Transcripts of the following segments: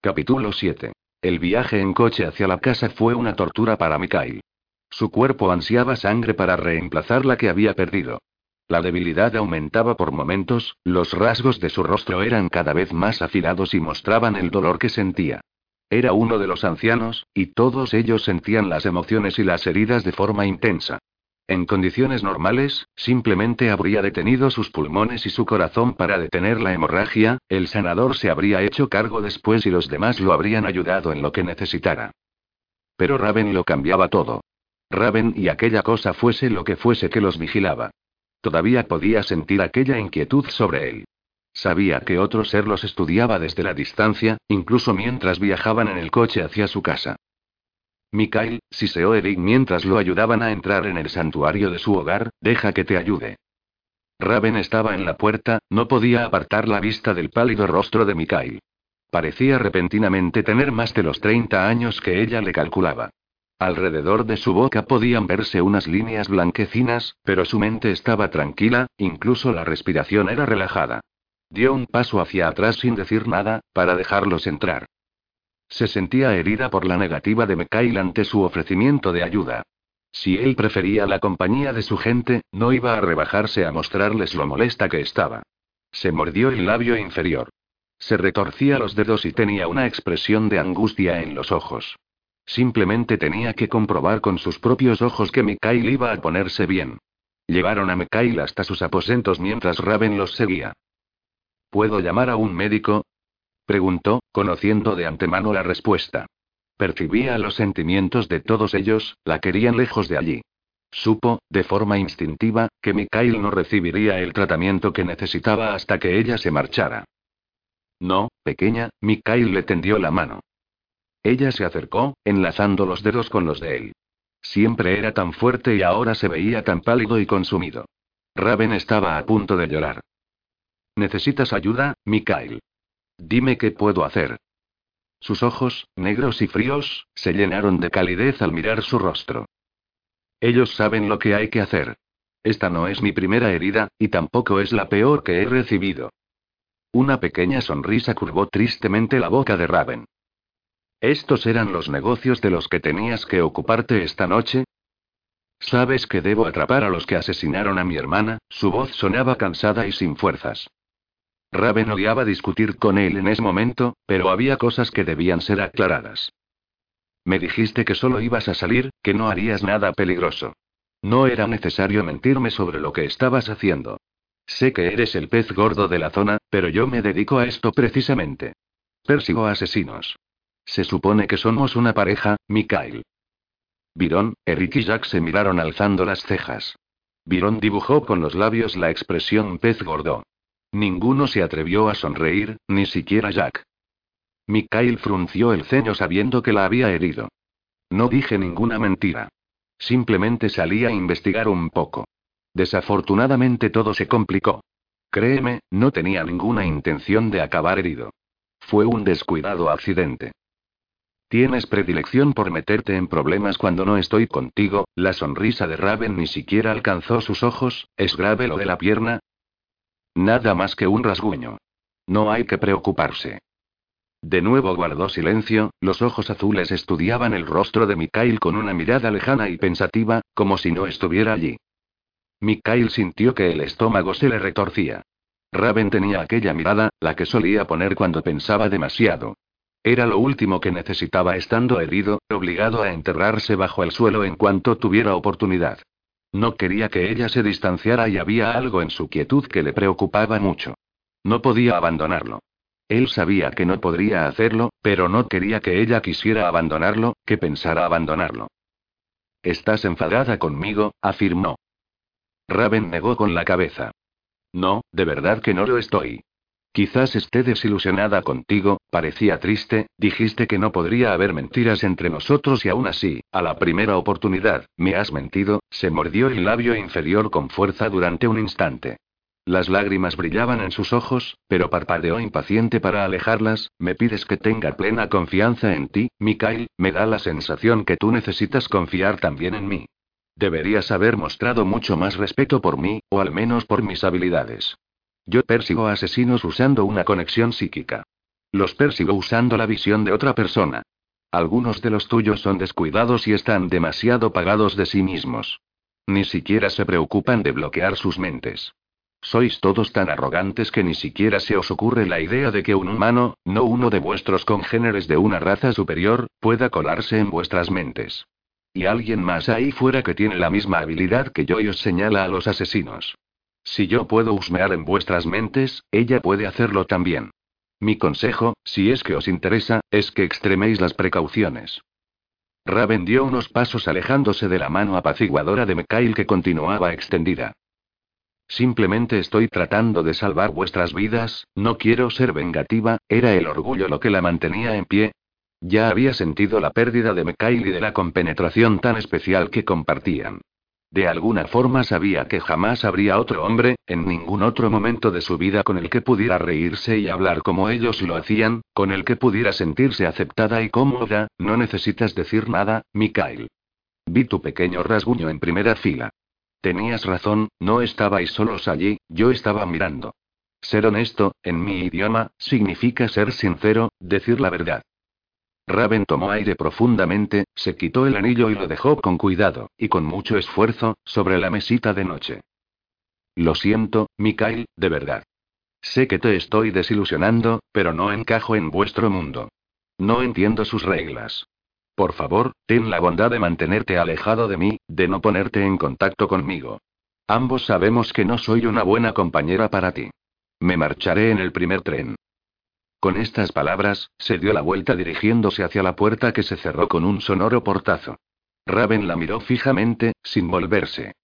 Capítulo 7. El viaje en coche hacia la casa fue una tortura para Mikhail. Su cuerpo ansiaba sangre para reemplazar la que había perdido. La debilidad aumentaba por momentos, los rasgos de su rostro eran cada vez más afilados y mostraban el dolor que sentía. Era uno de los ancianos, y todos ellos sentían las emociones y las heridas de forma intensa. En condiciones normales, simplemente habría detenido sus pulmones y su corazón para detener la hemorragia, el sanador se habría hecho cargo después y los demás lo habrían ayudado en lo que necesitara. Pero Raven lo cambiaba todo. Raven y aquella cosa fuese lo que fuese que los vigilaba. Todavía podía sentir aquella inquietud sobre él. Sabía que otro ser los estudiaba desde la distancia, incluso mientras viajaban en el coche hacia su casa. Mikhail, siseó Eric mientras lo ayudaban a entrar en el santuario de su hogar, deja que te ayude. Raven estaba en la puerta, no podía apartar la vista del pálido rostro de Mikhail. Parecía repentinamente tener más de los 30 años que ella le calculaba. Alrededor de su boca podían verse unas líneas blanquecinas, pero su mente estaba tranquila, incluso la respiración era relajada. Dio un paso hacia atrás sin decir nada, para dejarlos entrar. Se sentía herida por la negativa de Mikhail ante su ofrecimiento de ayuda. Si él prefería la compañía de su gente, no iba a rebajarse a mostrarles lo molesta que estaba. Se mordió el labio inferior. Se retorcía los dedos y tenía una expresión de angustia en los ojos. Simplemente tenía que comprobar con sus propios ojos que Mikhail iba a ponerse bien. Llevaron a Mikhail hasta sus aposentos mientras Raven los seguía. ¿Puedo llamar a un médico? Preguntó, conociendo de antemano la respuesta. Percibía los sentimientos de todos ellos, la querían lejos de allí. Supo, de forma instintiva, que Mikhail no recibiría el tratamiento que necesitaba hasta que ella se marchara. No, pequeña, Mikhail le tendió la mano. Ella se acercó, enlazando los dedos con los de él. Siempre era tan fuerte y ahora se veía tan pálido y consumido. Raven estaba a punto de llorar. ¿Necesitas ayuda, Mikhail? Dime qué puedo hacer. Sus ojos, negros y fríos, se llenaron de calidez al mirar su rostro. Ellos saben lo que hay que hacer. Esta no es mi primera herida, y tampoco es la peor que he recibido. Una pequeña sonrisa curvó tristemente la boca de Raven. ¿Estos eran los negocios de los que tenías que ocuparte esta noche? ¿Sabes que debo atrapar a los que asesinaron a mi hermana? Su voz sonaba cansada y sin fuerzas. Raven odiaba discutir con él en ese momento, pero había cosas que debían ser aclaradas. Me dijiste que solo ibas a salir, que no harías nada peligroso. No era necesario mentirme sobre lo que estabas haciendo. Sé que eres el pez gordo de la zona, pero yo me dedico a esto precisamente. Persigo asesinos. Se supone que somos una pareja, Mikhail. Virón, Eric y Jack se miraron alzando las cejas. Virón dibujó con los labios la expresión pez gordo. Ninguno se atrevió a sonreír, ni siquiera Jack. Mikhail frunció el ceño sabiendo que la había herido. No dije ninguna mentira. Simplemente salí a investigar un poco. Desafortunadamente todo se complicó. Créeme, no tenía ninguna intención de acabar herido. Fue un descuidado accidente. Tienes predilección por meterte en problemas cuando no estoy contigo, la sonrisa de Raven ni siquiera alcanzó sus ojos, ¿es grave lo de la pierna? Nada más que un rasguño. No hay que preocuparse. De nuevo guardó silencio, los ojos azules estudiaban el rostro de Mikhail con una mirada lejana y pensativa, como si no estuviera allí. Mikhail sintió que el estómago se le retorcía. Raven tenía aquella mirada, la que solía poner cuando pensaba demasiado. Era lo último que necesitaba estando herido, obligado a enterrarse bajo el suelo en cuanto tuviera oportunidad. No quería que ella se distanciara y había algo en su quietud que le preocupaba mucho. No podía abandonarlo. Él sabía que no podría hacerlo, pero no quería que ella quisiera abandonarlo, que pensara abandonarlo. Estás enfadada conmigo, afirmó. Raven negó con la cabeza. No, de verdad que no lo estoy. Quizás esté desilusionada contigo, parecía triste, dijiste que no podría haber mentiras entre nosotros y aún así, a la primera oportunidad, me has mentido, se mordió el labio inferior con fuerza durante un instante. Las lágrimas brillaban en sus ojos, pero parpadeó impaciente para alejarlas. Me pides que tenga plena confianza en ti, Mikhail, me da la sensación que tú necesitas confiar también en mí. Deberías haber mostrado mucho más respeto por mí, o al menos por mis habilidades. Yo persigo asesinos usando una conexión psíquica. Los persigo usando la visión de otra persona. Algunos de los tuyos son descuidados y están demasiado pagados de sí mismos. Ni siquiera se preocupan de bloquear sus mentes. Sois todos tan arrogantes que ni siquiera se os ocurre la idea de que un humano, no uno de vuestros congéneres de una raza superior, pueda colarse en vuestras mentes. Y alguien más ahí fuera que tiene la misma habilidad que yo y os señala a los asesinos. Si yo puedo husmear en vuestras mentes, ella puede hacerlo también. Mi consejo, si es que os interesa, es que extreméis las precauciones. Raven dio unos pasos alejándose de la mano apaciguadora de Mikhail que continuaba extendida. Simplemente estoy tratando de salvar vuestras vidas, no quiero ser vengativa, era el orgullo lo que la mantenía en pie. Ya había sentido la pérdida de Mikhail y de la compenetración tan especial que compartían. De alguna forma sabía que jamás habría otro hombre, en ningún otro momento de su vida con el que pudiera reírse y hablar como ellos lo hacían, con el que pudiera sentirse aceptada y cómoda, no necesitas decir nada, Mikhail. Vi tu pequeño rasguño en primera fila. Tenías razón, no estabais solos allí, yo estaba mirando. Ser honesto, en mi idioma, significa ser sincero, decir la verdad. Raven tomó aire profundamente, se quitó el anillo y lo dejó con cuidado, y con mucho esfuerzo, sobre la mesita de noche. Lo siento, Mikhail, de verdad. Sé que te estoy desilusionando, pero no encajo en vuestro mundo. No entiendo sus reglas. Por favor, ten la bondad de mantenerte alejado de mí, de no ponerte en contacto conmigo. Ambos sabemos que no soy una buena compañera para ti. Me marcharé en el primer tren. Con estas palabras, se dio la vuelta dirigiéndose hacia la puerta que se cerró con un sonoro portazo. Raven la miró fijamente, sin volverse.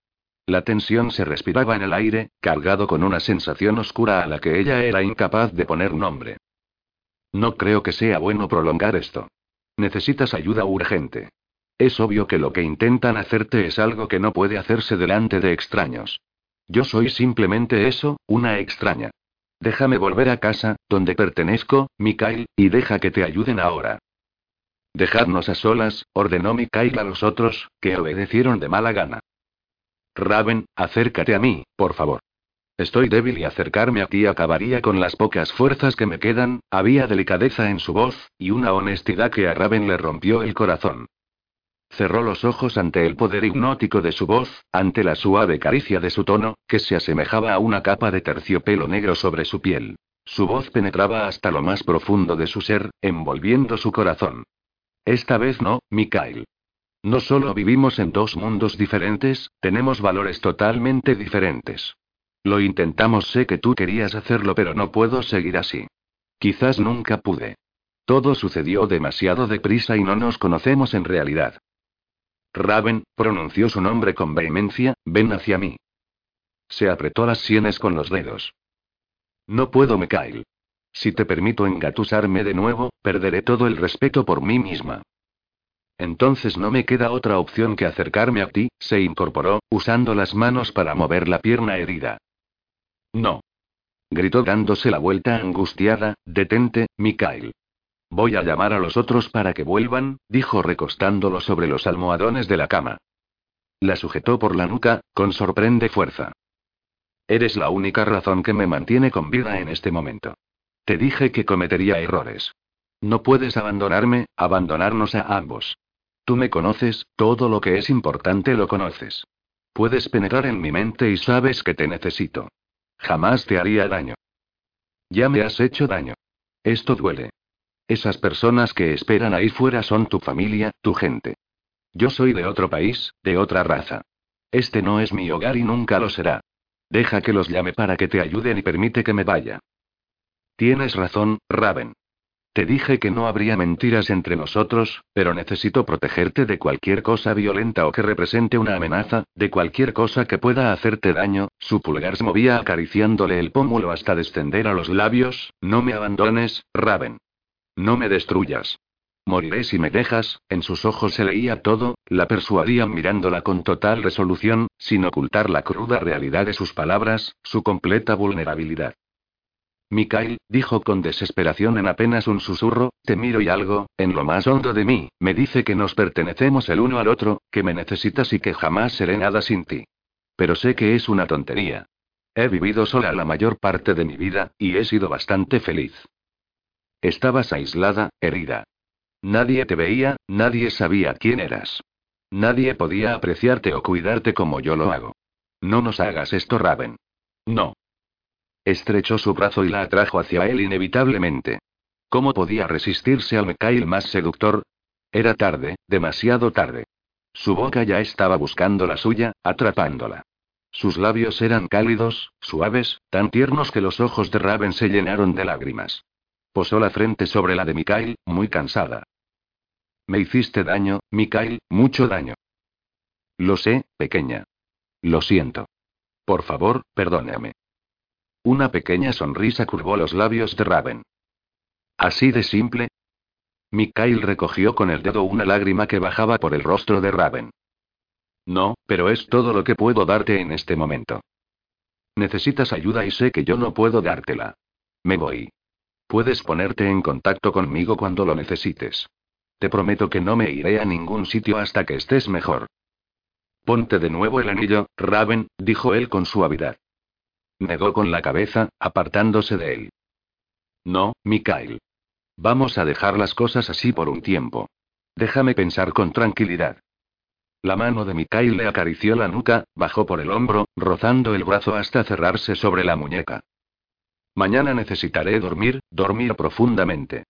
La tensión se respiraba en el aire, cargado con una sensación oscura a la que ella era incapaz de poner nombre. No creo que sea bueno prolongar esto. Necesitas ayuda urgente. Es obvio que lo que intentan hacerte es algo que no puede hacerse delante de extraños. Yo soy simplemente eso, una extraña. Déjame volver a casa, donde pertenezco, Mikhail, y deja que te ayuden ahora. Dejadnos a solas, ordenó Mikhail a los otros, que obedecieron de mala gana. Raven, acércate a mí, por favor. Estoy débil y acercarme a ti acabaría con las pocas fuerzas que me quedan, había delicadeza en su voz, y una honestidad que a Raven le rompió el corazón. Cerró los ojos ante el poder hipnótico de su voz, ante la suave caricia de su tono, que se asemejaba a una capa de terciopelo negro sobre su piel. Su voz penetraba hasta lo más profundo de su ser, envolviendo su corazón. Esta vez no, Mikhail. No solo vivimos en dos mundos diferentes, tenemos valores totalmente diferentes. Lo intentamos, sé que tú querías hacerlo, pero no puedo seguir así. Quizás nunca pude. Todo sucedió demasiado deprisa y no nos conocemos en realidad. Raven, pronunció su nombre con vehemencia, ven hacia mí. Se apretó las sienes con los dedos. No puedo, Mikhail. Si te permito engatusarme de nuevo, perderé todo el respeto por mí misma. Entonces no me queda otra opción que acercarme a ti, se incorporó, usando las manos para mover la pierna herida. No. Gritó dándose la vuelta angustiada, detente, Mikhail. Voy a llamar a los otros para que vuelvan, dijo recostándolo sobre los almohadones de la cama. La sujetó por la nuca, con sorprende fuerza. Eres la única razón que me mantiene con vida en este momento. Te dije que cometería errores. No puedes abandonarme, abandonarnos a ambos. Tú me conoces, todo lo que es importante lo conoces. Puedes penetrar en mi mente y sabes que te necesito. Jamás te haría daño. Ya me has hecho daño. Esto duele. Esas personas que esperan ahí fuera son tu familia, tu gente. Yo soy de otro país, de otra raza. Este no es mi hogar y nunca lo será. Deja que los llame para que te ayuden y permite que me vaya. Tienes razón, Raven. Te dije que no habría mentiras entre nosotros, pero necesito protegerte de cualquier cosa violenta o que represente una amenaza, de cualquier cosa que pueda hacerte daño. Su pulgar se movía acariciándole el pómulo hasta descender a los labios. No me abandones, Raven. No me destruyas. Moriré si me dejas, en sus ojos se leía todo, la persuadía mirándola con total resolución, sin ocultar la cruda realidad de sus palabras, su completa vulnerabilidad. Mikhail, dijo con desesperación en apenas un susurro, te miro y algo, en lo más hondo de mí, me dice que nos pertenecemos el uno al otro, que me necesitas y que jamás seré nada sin ti. Pero sé que es una tontería. He vivido sola la mayor parte de mi vida, y he sido bastante feliz. Estabas aislada, herida. Nadie te veía, nadie sabía quién eras. Nadie podía apreciarte o cuidarte como yo lo hago. No nos hagas esto, Raven. No. Estrechó su brazo y la atrajo hacia él inevitablemente. ¿Cómo podía resistirse al Mikhail más seductor? Era tarde, demasiado tarde. Su boca ya estaba buscando la suya, atrapándola. Sus labios eran cálidos, suaves, tan tiernos que los ojos de Raven se llenaron de lágrimas. Posó la frente sobre la de Mikhail, muy cansada. Me hiciste daño, Mikhail, mucho daño. Lo sé, pequeña. Lo siento. Por favor, perdóname. Una pequeña sonrisa curvó los labios de Raven. ¿Así de simple? Mikhail recogió con el dedo una lágrima que bajaba por el rostro de Raven. No, pero es todo lo que puedo darte en este momento. Necesitas ayuda y sé que yo no puedo dártela. Me voy. Puedes ponerte en contacto conmigo cuando lo necesites. Te prometo que no me iré a ningún sitio hasta que estés mejor. Ponte de nuevo el anillo, Raven, dijo él con suavidad. Negó con la cabeza, apartándose de él. No, Mikhail. Vamos a dejar las cosas así por un tiempo. Déjame pensar con tranquilidad. La mano de Mikhail le acarició la nuca, bajó por el hombro, rozando el brazo hasta cerrarse sobre la muñeca. Mañana necesitaré dormir, dormir profundamente.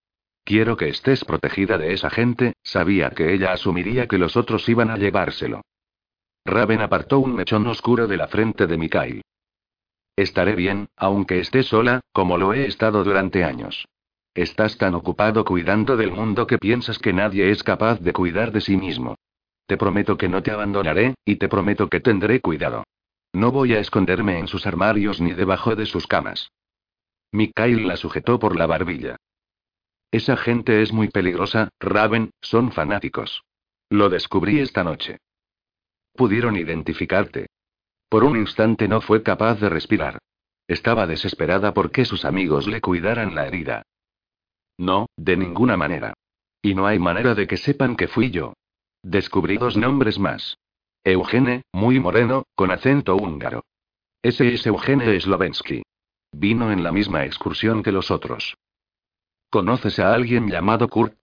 Quiero que estés protegida de esa gente, sabía que ella asumiría que los otros iban a llevárselo. Raven apartó un mechón oscuro de la frente de Mikhail. Estaré bien, aunque esté sola, como lo he estado durante años. Estás tan ocupado cuidando del mundo que piensas que nadie es capaz de cuidar de sí mismo. Te prometo que no te abandonaré, y te prometo que tendré cuidado. No voy a esconderme en sus armarios ni debajo de sus camas. Mikhail la sujetó por la barbilla. Esa gente es muy peligrosa, Raven, son fanáticos. Lo descubrí esta noche. Pudieron identificarte. Por un instante no fue capaz de respirar. Estaba desesperada porque sus amigos le cuidaran la herida. No, de ninguna manera. Y no hay manera de que sepan que fui yo. Descubrí dos nombres más. Eugene, muy moreno, con acento húngaro. Ese es Eugene Slovensky. Vino en la misma excursión que los otros. ¿Conoces a alguien llamado Kurt?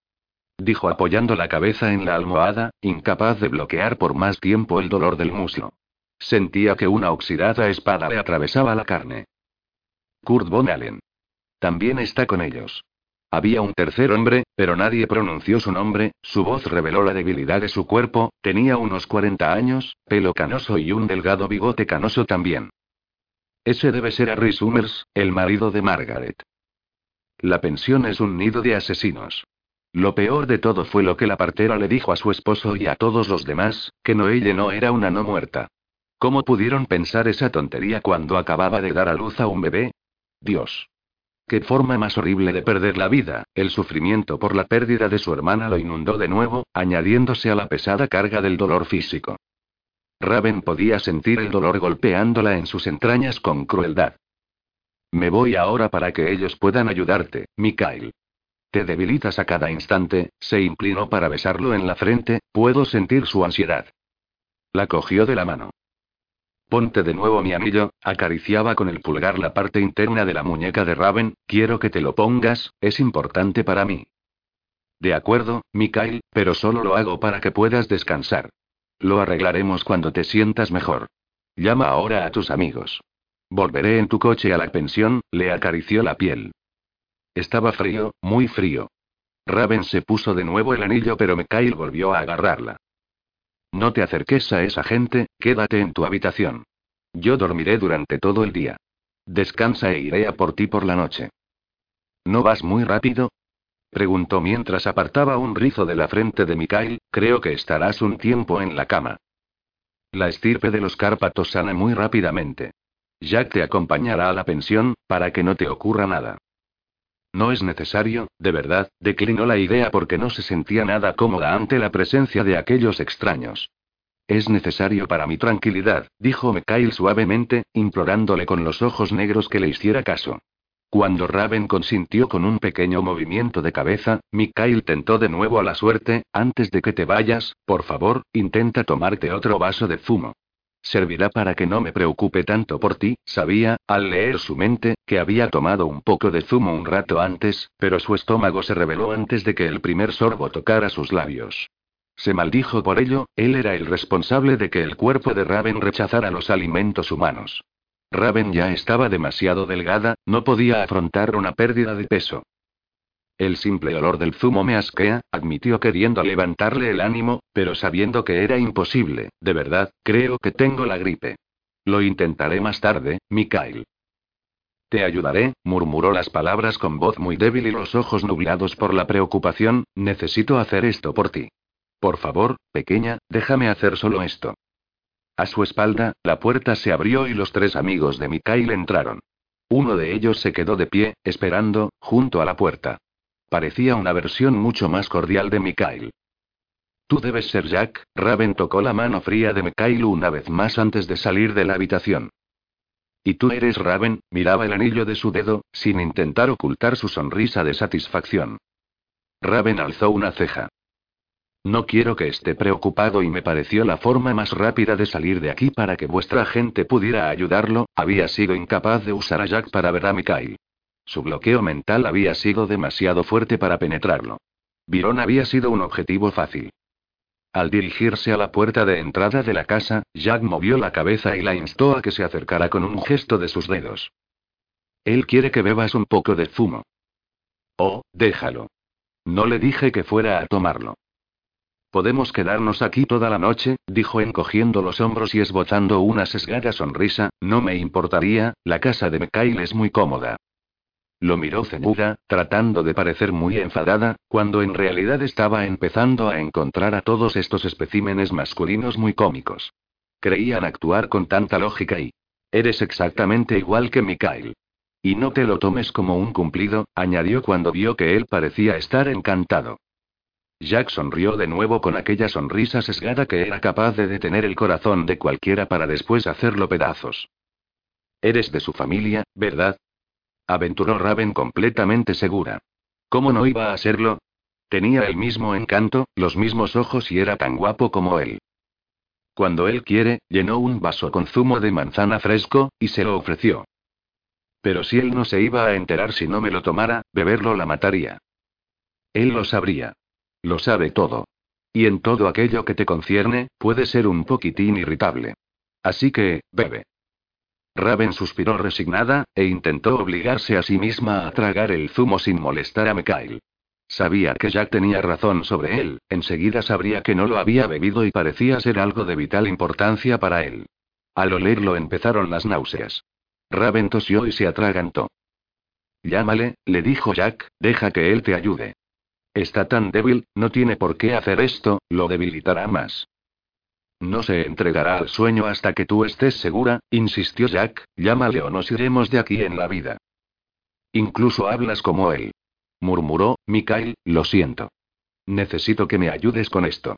Dijo apoyando la cabeza en la almohada, incapaz de bloquear por más tiempo el dolor del muslo. Sentía que una oxidada espada le atravesaba la carne. Kurt von Allen. También está con ellos. Había un tercer hombre, pero nadie pronunció su nombre, su voz reveló la debilidad de su cuerpo, tenía unos 40 años, pelo canoso y un delgado bigote canoso también. Ese debe ser Harry Summers, el marido de Margaret. La pensión es un nido de asesinos. Lo peor de todo fue lo que la partera le dijo a su esposo y a todos los demás, que Noelle no era una no muerta. ¿Cómo pudieron pensar esa tontería cuando acababa de dar a luz a un bebé? Dios. Qué forma más horrible de perder la vida, el sufrimiento por la pérdida de su hermana lo inundó de nuevo, añadiéndose a la pesada carga del dolor físico. Raven podía sentir el dolor golpeándola en sus entrañas con crueldad. Me voy ahora para que ellos puedan ayudarte, Mikhail. Te debilitas a cada instante, se inclinó para besarlo en la frente, puedo sentir su ansiedad. La cogió de la mano. Ponte de nuevo mi anillo, acariciaba con el pulgar la parte interna de la muñeca de Raven, quiero que te lo pongas, es importante para mí. De acuerdo, Mikhail, pero solo lo hago para que puedas descansar. Lo arreglaremos cuando te sientas mejor. Llama ahora a tus amigos. Volveré en tu coche a la pensión, le acarició la piel. Estaba frío, muy frío. Raven se puso de nuevo el anillo, pero Mikhail volvió a agarrarla. No te acerques a esa gente, quédate en tu habitación. Yo dormiré durante todo el día. Descansa e iré a por ti por la noche. ¿No vas muy rápido? Preguntó mientras apartaba un rizo de la frente de Mikhail, creo que estarás un tiempo en la cama. La estirpe de los Cárpatos sana muy rápidamente. Jack te acompañará a la pensión, para que no te ocurra nada. No es necesario, de verdad, declinó la idea porque no se sentía nada cómoda ante la presencia de aquellos extraños. Es necesario para mi tranquilidad, dijo Mikhail suavemente, implorándole con los ojos negros que le hiciera caso. Cuando Raven consintió con un pequeño movimiento de cabeza, Mikhail tentó de nuevo a la suerte, antes de que te vayas, por favor, intenta tomarte otro vaso de zumo. Servirá para que no me preocupe tanto por ti, sabía, al leer su mente, que había tomado un poco de zumo un rato antes, pero su estómago se reveló antes de que el primer sorbo tocara sus labios. Se maldijo por ello, él era el responsable de que el cuerpo de Raven rechazara los alimentos humanos. Raven ya estaba demasiado delgada, no podía afrontar una pérdida de peso. El simple olor del zumo me asquea, admitió queriendo levantarle el ánimo, pero sabiendo que era imposible, de verdad, creo que tengo la gripe. Lo intentaré más tarde, Mikhail. Te ayudaré, murmuró las palabras con voz muy débil y los ojos nublados por la preocupación, necesito hacer esto por ti. Por favor, pequeña, déjame hacer solo esto. A su espalda, la puerta se abrió y los tres amigos de Mikhail entraron. Uno de ellos se quedó de pie, esperando, junto a la puerta. Parecía una versión mucho más cordial de Mikhail. Tú debes ser Jack, Raven tocó la mano fría de Mikhail una vez más antes de salir de la habitación. Y tú eres Raven, miraba el anillo de su dedo, sin intentar ocultar su sonrisa de satisfacción. Raven alzó una ceja. No quiero que esté preocupado y me pareció la forma más rápida de salir de aquí para que vuestra gente pudiera ayudarlo, había sido incapaz de usar a Jack para ver a Mikhail. Su bloqueo mental había sido demasiado fuerte para penetrarlo. Virón había sido un objetivo fácil. Al dirigirse a la puerta de entrada de la casa, Jack movió la cabeza y la instó a que se acercara con un gesto de sus dedos. Él quiere que bebas un poco de zumo. Oh, déjalo. No le dije que fuera a tomarlo. Podemos quedarnos aquí toda la noche, dijo encogiendo los hombros y esbozando una sesgada sonrisa, no me importaría, la casa de Mikhail es muy cómoda. Lo miró ceñuda, tratando de parecer muy enfadada, cuando en realidad estaba empezando a encontrar a todos estos especímenes masculinos muy cómicos. Creían actuar con tanta lógica y... Eres exactamente igual que Mikhail. Y no te lo tomes como un cumplido, añadió cuando vio que él parecía estar encantado. Jack sonrió de nuevo con aquella sonrisa sesgada que era capaz de detener el corazón de cualquiera para después hacerlo pedazos. Eres de su familia, ¿verdad? Aventuró Raven completamente segura. ¿Cómo no iba a serlo? Tenía el mismo encanto, los mismos ojos y era tan guapo como él. Cuando él quiere, llenó un vaso con zumo de manzana fresco, y se lo ofreció. Pero si él no se iba a enterar si no me lo tomara, beberlo la mataría. Él lo sabría. Lo sabe todo. Y en todo aquello que te concierne, puede ser un poquitín irritable. Así que, bebe. Raven suspiró resignada, e intentó obligarse a sí misma a tragar el zumo sin molestar a Mikhail. Sabía que Jack tenía razón sobre él, enseguida sabría que no lo había bebido y parecía ser algo de vital importancia para él. Al olerlo empezaron las náuseas. Raven tosió y se atragantó. Llámale, le dijo Jack, deja que él te ayude. Está tan débil, no tiene por qué hacer esto, lo debilitará más. No se entregará al sueño hasta que tú estés segura, insistió Jack, llámale o nos iremos de aquí en la vida. Incluso hablas como él. Murmuró, Mikael, lo siento. Necesito que me ayudes con esto.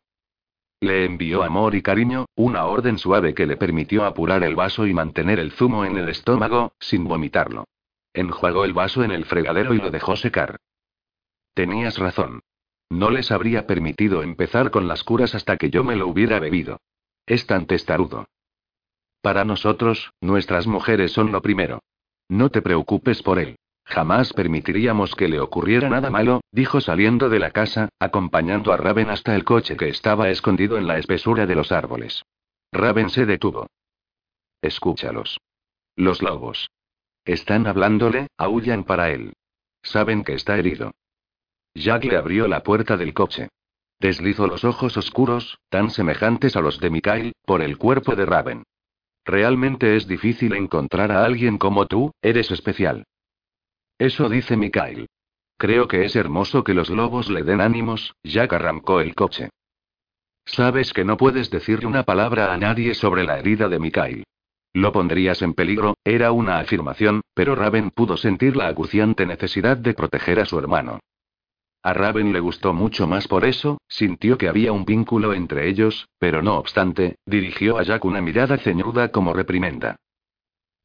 Le envió amor y cariño, una orden suave que le permitió apurar el vaso y mantener el zumo en el estómago, sin vomitarlo. Enjuagó el vaso en el fregadero y lo dejó secar. Tenías razón. No les habría permitido empezar con las curas hasta que yo me lo hubiera bebido. Es tan testarudo. Para nosotros, nuestras mujeres son lo primero. No te preocupes por él. Jamás permitiríamos que le ocurriera nada malo, dijo saliendo de la casa, acompañando a Raven hasta el coche que estaba escondido en la espesura de los árboles. Raven se detuvo. Escúchalos. Los lobos. Están hablándole, aullan para él. Saben que está herido. Jack le abrió la puerta del coche. Deslizó los ojos oscuros, tan semejantes a los de Mikhail, por el cuerpo de Raven. Realmente es difícil encontrar a alguien como tú, eres especial. Eso dice Mikhail. Creo que es hermoso que los lobos le den ánimos, Jack arrancó el coche. Sabes que no puedes decirle una palabra a nadie sobre la herida de Mikhail. Lo pondrías en peligro, era una afirmación, pero Raven pudo sentir la acuciante necesidad de proteger a su hermano. A Raven le gustó mucho más por eso, sintió que había un vínculo entre ellos, pero no obstante, dirigió a Jack una mirada ceñuda como reprimenda.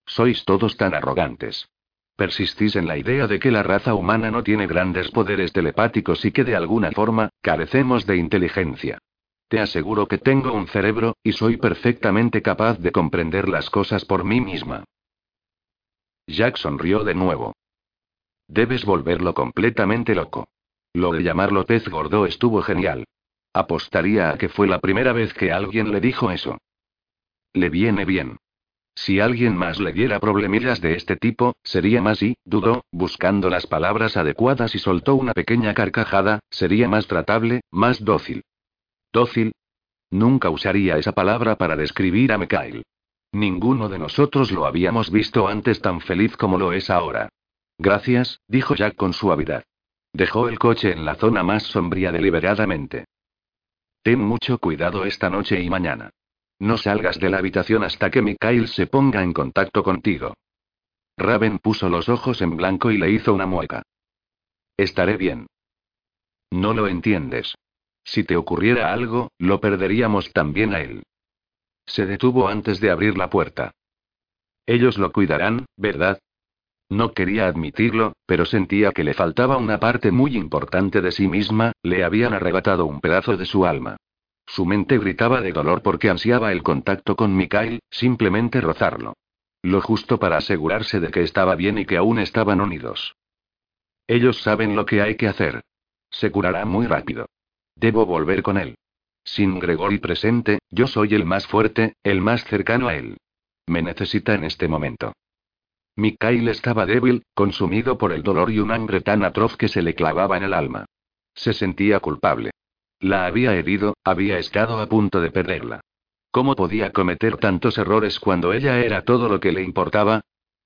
Sois todos tan arrogantes. Persistís en la idea de que la raza humana no tiene grandes poderes telepáticos y que de alguna forma, carecemos de inteligencia. Te aseguro que tengo un cerebro, y soy perfectamente capaz de comprender las cosas por mí misma. Jack sonrió de nuevo. Debes volverlo completamente loco. Lo de llamarlo pez gordo estuvo genial. Apostaría a que fue la primera vez que alguien le dijo eso. Le viene bien. Si alguien más le diera problemillas de este tipo, sería más y, dudó, buscando las palabras adecuadas y soltó una pequeña carcajada, sería más tratable, más dócil. ¿Dócil? Nunca usaría esa palabra para describir a Mikhail. Ninguno de nosotros lo habíamos visto antes tan feliz como lo es ahora. Gracias, dijo Jack con suavidad. Dejó el coche en la zona más sombría deliberadamente. Ten mucho cuidado esta noche y mañana. No salgas de la habitación hasta que Mikhail se ponga en contacto contigo. Raven puso los ojos en blanco y le hizo una mueca. Estaré bien. No lo entiendes. Si te ocurriera algo, lo perderíamos también a él. Se detuvo antes de abrir la puerta. Ellos lo cuidarán, ¿verdad? No quería admitirlo, pero sentía que le faltaba una parte muy importante de sí misma, le habían arrebatado un pedazo de su alma. Su mente gritaba de dolor porque ansiaba el contacto con Mikhail, simplemente rozarlo. Lo justo para asegurarse de que estaba bien y que aún estaban unidos. Ellos saben lo que hay que hacer. Se curará muy rápido. Debo volver con él. Sin Gregory presente, yo soy el más fuerte, el más cercano a él. Me necesita en este momento. Mikhail estaba débil, consumido por el dolor y un hambre tan atroz que se le clavaba en el alma. Se sentía culpable. La había herido, había estado a punto de perderla. ¿Cómo podía cometer tantos errores cuando ella era todo lo que le importaba?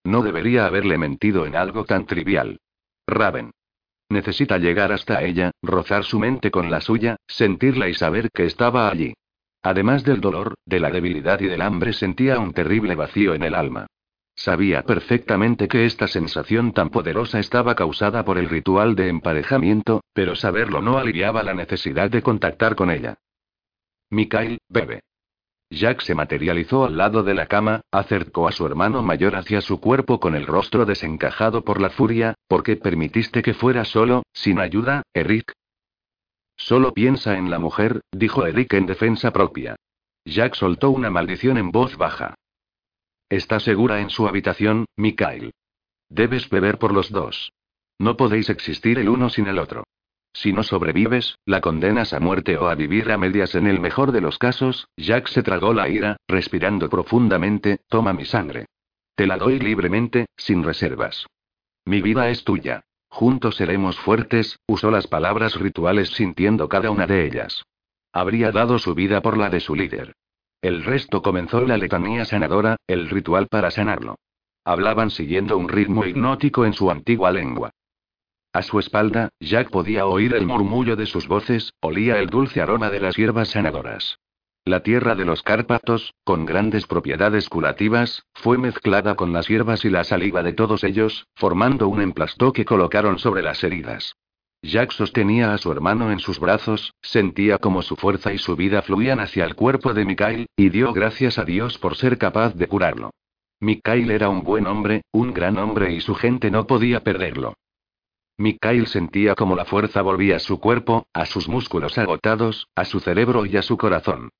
No debería haberle mentido en algo tan trivial. Raven. Necesita llegar hasta ella, rozar su mente con la suya, sentirla y saber que estaba allí. Además del dolor, de la debilidad y del hambre sentía un terrible vacío en el alma. Sabía perfectamente que esta sensación tan poderosa estaba causada por el ritual de emparejamiento, pero saberlo no aliviaba la necesidad de contactar con ella. Mikhail, bebe. Jack se materializó al lado de la cama, acercó a su hermano mayor hacia su cuerpo con el rostro desencajado por la furia, ¿por qué permitiste que fuera solo, sin ayuda, Eric? Solo piensa en la mujer, dijo Eric en defensa propia. Jack soltó una maldición en voz baja. Está segura en su habitación, Mikhail. Debes beber por los dos. No podéis existir el uno sin el otro. Si no sobrevives, la condenas a muerte o a vivir a medias en el mejor de los casos, Jack se tragó la ira, respirando profundamente, toma mi sangre. Te la doy libremente, sin reservas. Mi vida es tuya. Juntos seremos fuertes, usó las palabras rituales sintiendo cada una de ellas. Habría dado su vida por la de su líder. El resto comenzó la letanía sanadora, el ritual para sanarlo. Hablaban siguiendo un ritmo hipnótico en su antigua lengua. A su espalda, Jack podía oír el murmullo de sus voces, olía el dulce aroma de las hierbas sanadoras. La tierra de los Cárpatos, con grandes propiedades curativas, fue mezclada con las hierbas y la saliva de todos ellos, formando un emplasto que colocaron sobre las heridas. Jack sostenía a su hermano en sus brazos, sentía como su fuerza y su vida fluían hacia el cuerpo de Mikhail, y dio gracias a Dios por ser capaz de curarlo. Mikhail era un buen hombre, un gran hombre y su gente no podía perderlo. Mikhail sentía como la fuerza volvía a su cuerpo, a sus músculos agotados, a su cerebro y a su corazón.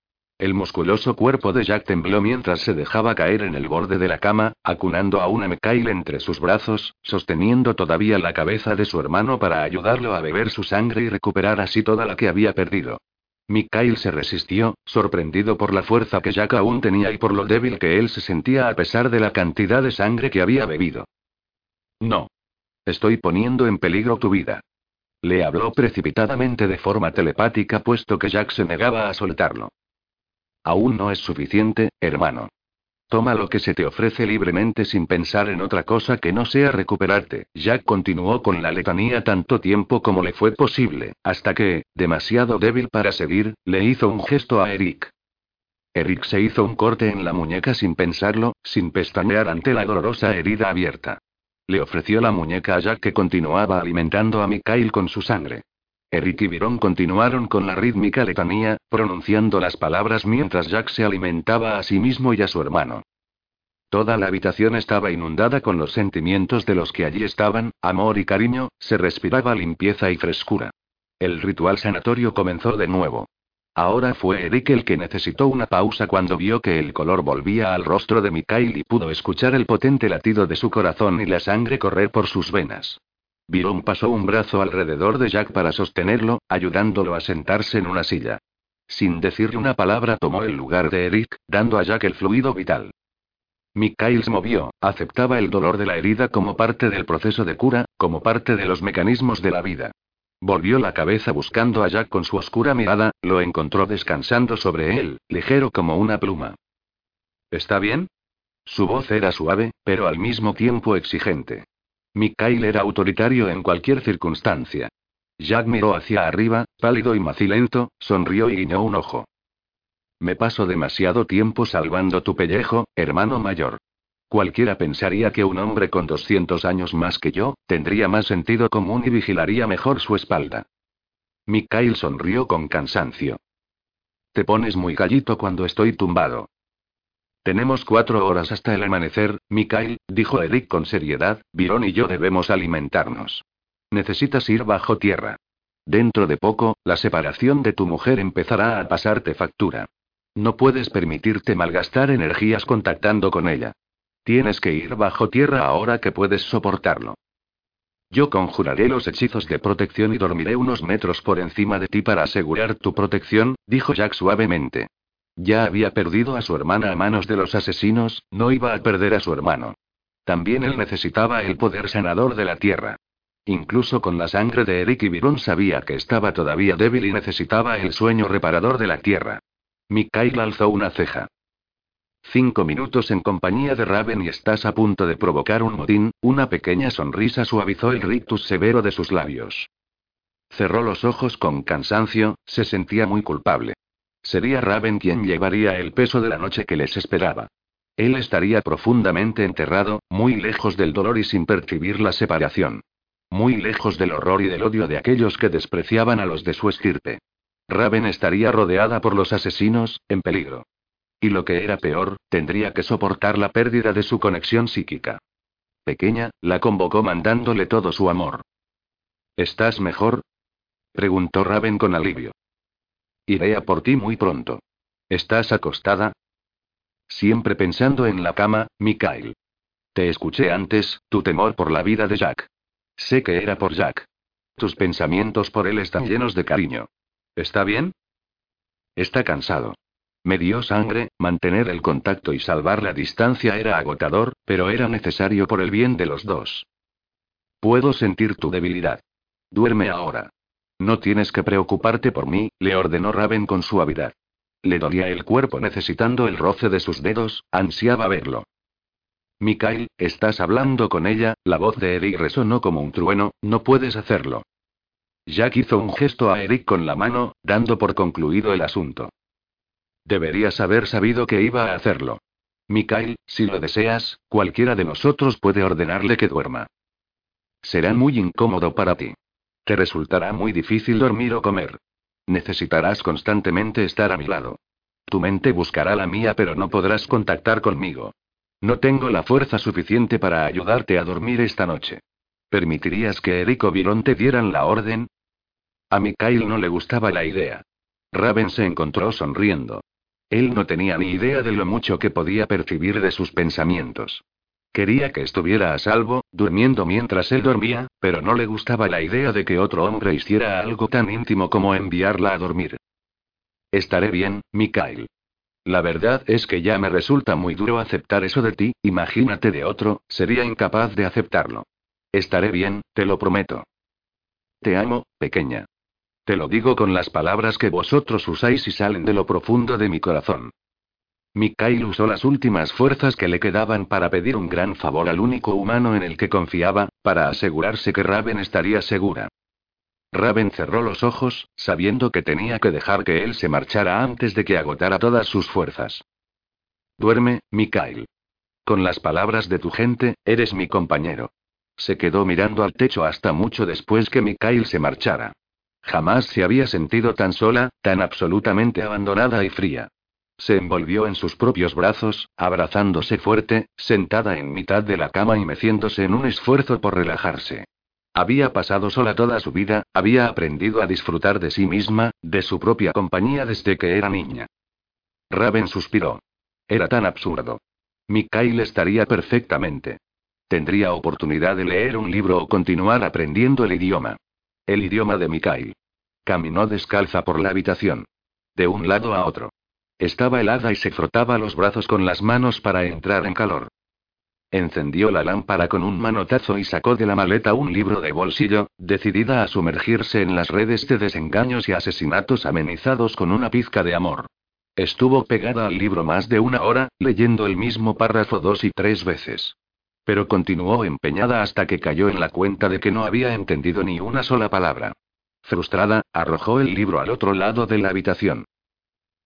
El musculoso cuerpo de Jack tembló mientras se dejaba caer en el borde de la cama, acunando a una Mikhail entre sus brazos, sosteniendo todavía la cabeza de su hermano para ayudarlo a beber su sangre y recuperar así toda la que había perdido. Mikhail se resistió, sorprendido por la fuerza que Jack aún tenía y por lo débil que él se sentía a pesar de la cantidad de sangre que había bebido. No. Estoy poniendo en peligro tu vida. Le habló precipitadamente de forma telepática puesto que Jack se negaba a soltarlo. Aún no es suficiente, hermano. Toma lo que se te ofrece libremente sin pensar en otra cosa que no sea recuperarte. Jack continuó con la letanía tanto tiempo como le fue posible, hasta que, demasiado débil para seguir, le hizo un gesto a Eric. Eric se hizo un corte en la muñeca sin pensarlo, sin pestañear ante la dolorosa herida abierta. Le ofreció la muñeca a Jack que continuaba alimentando a Mikhail con su sangre. Eric y Byron continuaron con la rítmica letanía, pronunciando las palabras mientras Jack se alimentaba a sí mismo y a su hermano. Toda la habitación estaba inundada con los sentimientos de los que allí estaban, amor y cariño, se respiraba limpieza y frescura. El ritual sanatorio comenzó de nuevo. Ahora fue Eric el que necesitó una pausa cuando vio que el color volvía al rostro de Mikhail y pudo escuchar el potente latido de su corazón y la sangre correr por sus venas. Byron pasó un brazo alrededor de Jack para sostenerlo, ayudándolo a sentarse en una silla. Sin decirle una palabra tomó el lugar de Eric, dando a Jack el fluido vital. Mikhail se movió, aceptaba el dolor de la herida como parte del proceso de cura, como parte de los mecanismos de la vida. Volvió la cabeza buscando a Jack con su oscura mirada, lo encontró descansando sobre él, ligero como una pluma. ¿Está bien? Su voz era suave, pero al mismo tiempo exigente. Mikhail era autoritario en cualquier circunstancia. Jack miró hacia arriba, pálido y macilento, sonrió y guiñó un ojo. Me paso demasiado tiempo salvando tu pellejo, hermano mayor. Cualquiera pensaría que un hombre con 200 años más que yo, tendría más sentido común y vigilaría mejor su espalda. Mikhail sonrió con cansancio. Te pones muy gallito cuando estoy tumbado. Tenemos cuatro horas hasta el amanecer, Mikhail, dijo Eric con seriedad, Byron y yo debemos alimentarnos. Necesitas ir bajo tierra. Dentro de poco, la separación de tu mujer empezará a pasarte factura. No puedes permitirte malgastar energías contactando con ella. Tienes que ir bajo tierra ahora que puedes soportarlo. Yo conjuraré los hechizos de protección y dormiré unos metros por encima de ti para asegurar tu protección, dijo Jack suavemente. Ya había perdido a su hermana a manos de los asesinos, no iba a perder a su hermano. También él necesitaba el poder sanador de la tierra. Incluso con la sangre de Eric y Byron sabía que estaba todavía débil y necesitaba el sueño reparador de la tierra. Mikhail alzó una ceja. Cinco minutos en compañía de Raven y estás a punto de provocar un motín, una pequeña sonrisa suavizó el rictus severo de sus labios. Cerró los ojos con cansancio, se sentía muy culpable. Sería Raven quien llevaría el peso de la noche que les esperaba. Él estaría profundamente enterrado, muy lejos del dolor y sin percibir la separación. Muy lejos del horror y del odio de aquellos que despreciaban a los de su estirpe. Raven estaría rodeada por los asesinos, en peligro. Y lo que era peor, tendría que soportar la pérdida de su conexión psíquica. Pequeña, la convocó mandándole todo su amor. ¿Estás mejor? preguntó Raven con alivio. Iré a por ti muy pronto. ¿Estás acostada? Siempre pensando en la cama, Mikhail. Te escuché antes, tu temor por la vida de Jack. Sé que era por Jack. Tus pensamientos por él están llenos de cariño. ¿Está bien? Está cansado. Me dio sangre, mantener el contacto y salvar la distancia era agotador, pero era necesario por el bien de los dos. Puedo sentir tu debilidad. Duerme ahora. No tienes que preocuparte por mí, le ordenó Raven con suavidad. Le dolía el cuerpo necesitando el roce de sus dedos, ansiaba verlo. Mikael, estás hablando con ella, la voz de Eric resonó como un trueno, no puedes hacerlo. Jack hizo un gesto a Eric con la mano, dando por concluido el asunto. Deberías haber sabido que iba a hacerlo. Mikhail, si lo deseas, cualquiera de nosotros puede ordenarle que duerma. Será muy incómodo para ti. Te resultará muy difícil dormir o comer. Necesitarás constantemente estar a mi lado. Tu mente buscará la mía pero no podrás contactar conmigo. No tengo la fuerza suficiente para ayudarte a dormir esta noche. ¿Permitirías que Eric o Byron te dieran la orden? A Mikhail no le gustaba la idea. Raven se encontró sonriendo. Él no tenía ni idea de lo mucho que podía percibir de sus pensamientos. Quería que estuviera a salvo, durmiendo mientras él dormía, pero no le gustaba la idea de que otro hombre hiciera algo tan íntimo como enviarla a dormir. Estaré bien, Mikhail. La verdad es que ya me resulta muy duro aceptar eso de ti, imagínate de otro, sería incapaz de aceptarlo. Estaré bien, te lo prometo. Te amo, pequeña. Te lo digo con las palabras que vosotros usáis y salen de lo profundo de mi corazón. Mikhail usó las últimas fuerzas que le quedaban para pedir un gran favor al único humano en el que confiaba, para asegurarse que Raven estaría segura. Raven cerró los ojos, sabiendo que tenía que dejar que él se marchara antes de que agotara todas sus fuerzas. Duerme, Mikhail. Con las palabras de tu gente, eres mi compañero. Se quedó mirando al techo hasta mucho después que Mikhail se marchara. Jamás se había sentido tan sola, tan absolutamente abandonada y fría. Se envolvió en sus propios brazos, abrazándose fuerte, sentada en mitad de la cama y meciéndose en un esfuerzo por relajarse. Había pasado sola toda su vida, había aprendido a disfrutar de sí misma, de su propia compañía desde que era niña. Raven suspiró. Era tan absurdo. Mikhail estaría perfectamente. Tendría oportunidad de leer un libro o continuar aprendiendo el idioma. El idioma de Mikhail. Caminó descalza por la habitación. De un lado a otro. Estaba helada y se frotaba los brazos con las manos para entrar en calor. Encendió la lámpara con un manotazo y sacó de la maleta un libro de bolsillo, decidida a sumergirse en las redes de desengaños y asesinatos amenizados con una pizca de amor. Estuvo pegada al libro más de una hora, leyendo el mismo párrafo dos y tres veces. Pero continuó empeñada hasta que cayó en la cuenta de que no había entendido ni una sola palabra. Frustrada, arrojó el libro al otro lado de la habitación.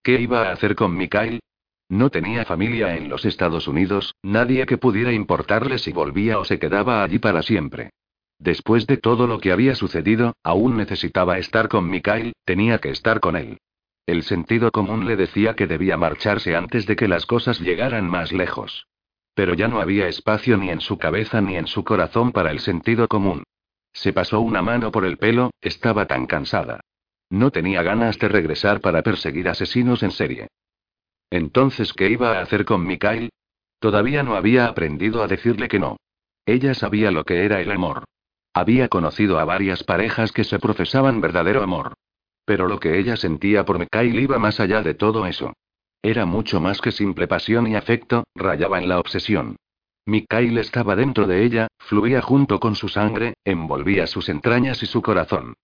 ¿Qué iba a hacer con Mikhail? No tenía familia en los Estados Unidos, nadie que pudiera importarle si volvía o se quedaba allí para siempre. Después de todo lo que había sucedido, aún necesitaba estar con Mikhail, tenía que estar con él. El sentido común le decía que debía marcharse antes de que las cosas llegaran más lejos. Pero ya no había espacio ni en su cabeza ni en su corazón para el sentido común. Se pasó una mano por el pelo, estaba tan cansada. No tenía ganas de regresar para perseguir asesinos en serie. Entonces, ¿qué iba a hacer con Mikhail? Todavía no había aprendido a decirle que no. Ella sabía lo que era el amor. Había conocido a varias parejas que se profesaban verdadero amor. Pero lo que ella sentía por Mikhail iba más allá de todo eso. Era mucho más que simple pasión y afecto, rayaba en la obsesión. Mikhail estaba dentro de ella, fluía junto con su sangre, envolvía sus entrañas y su corazón.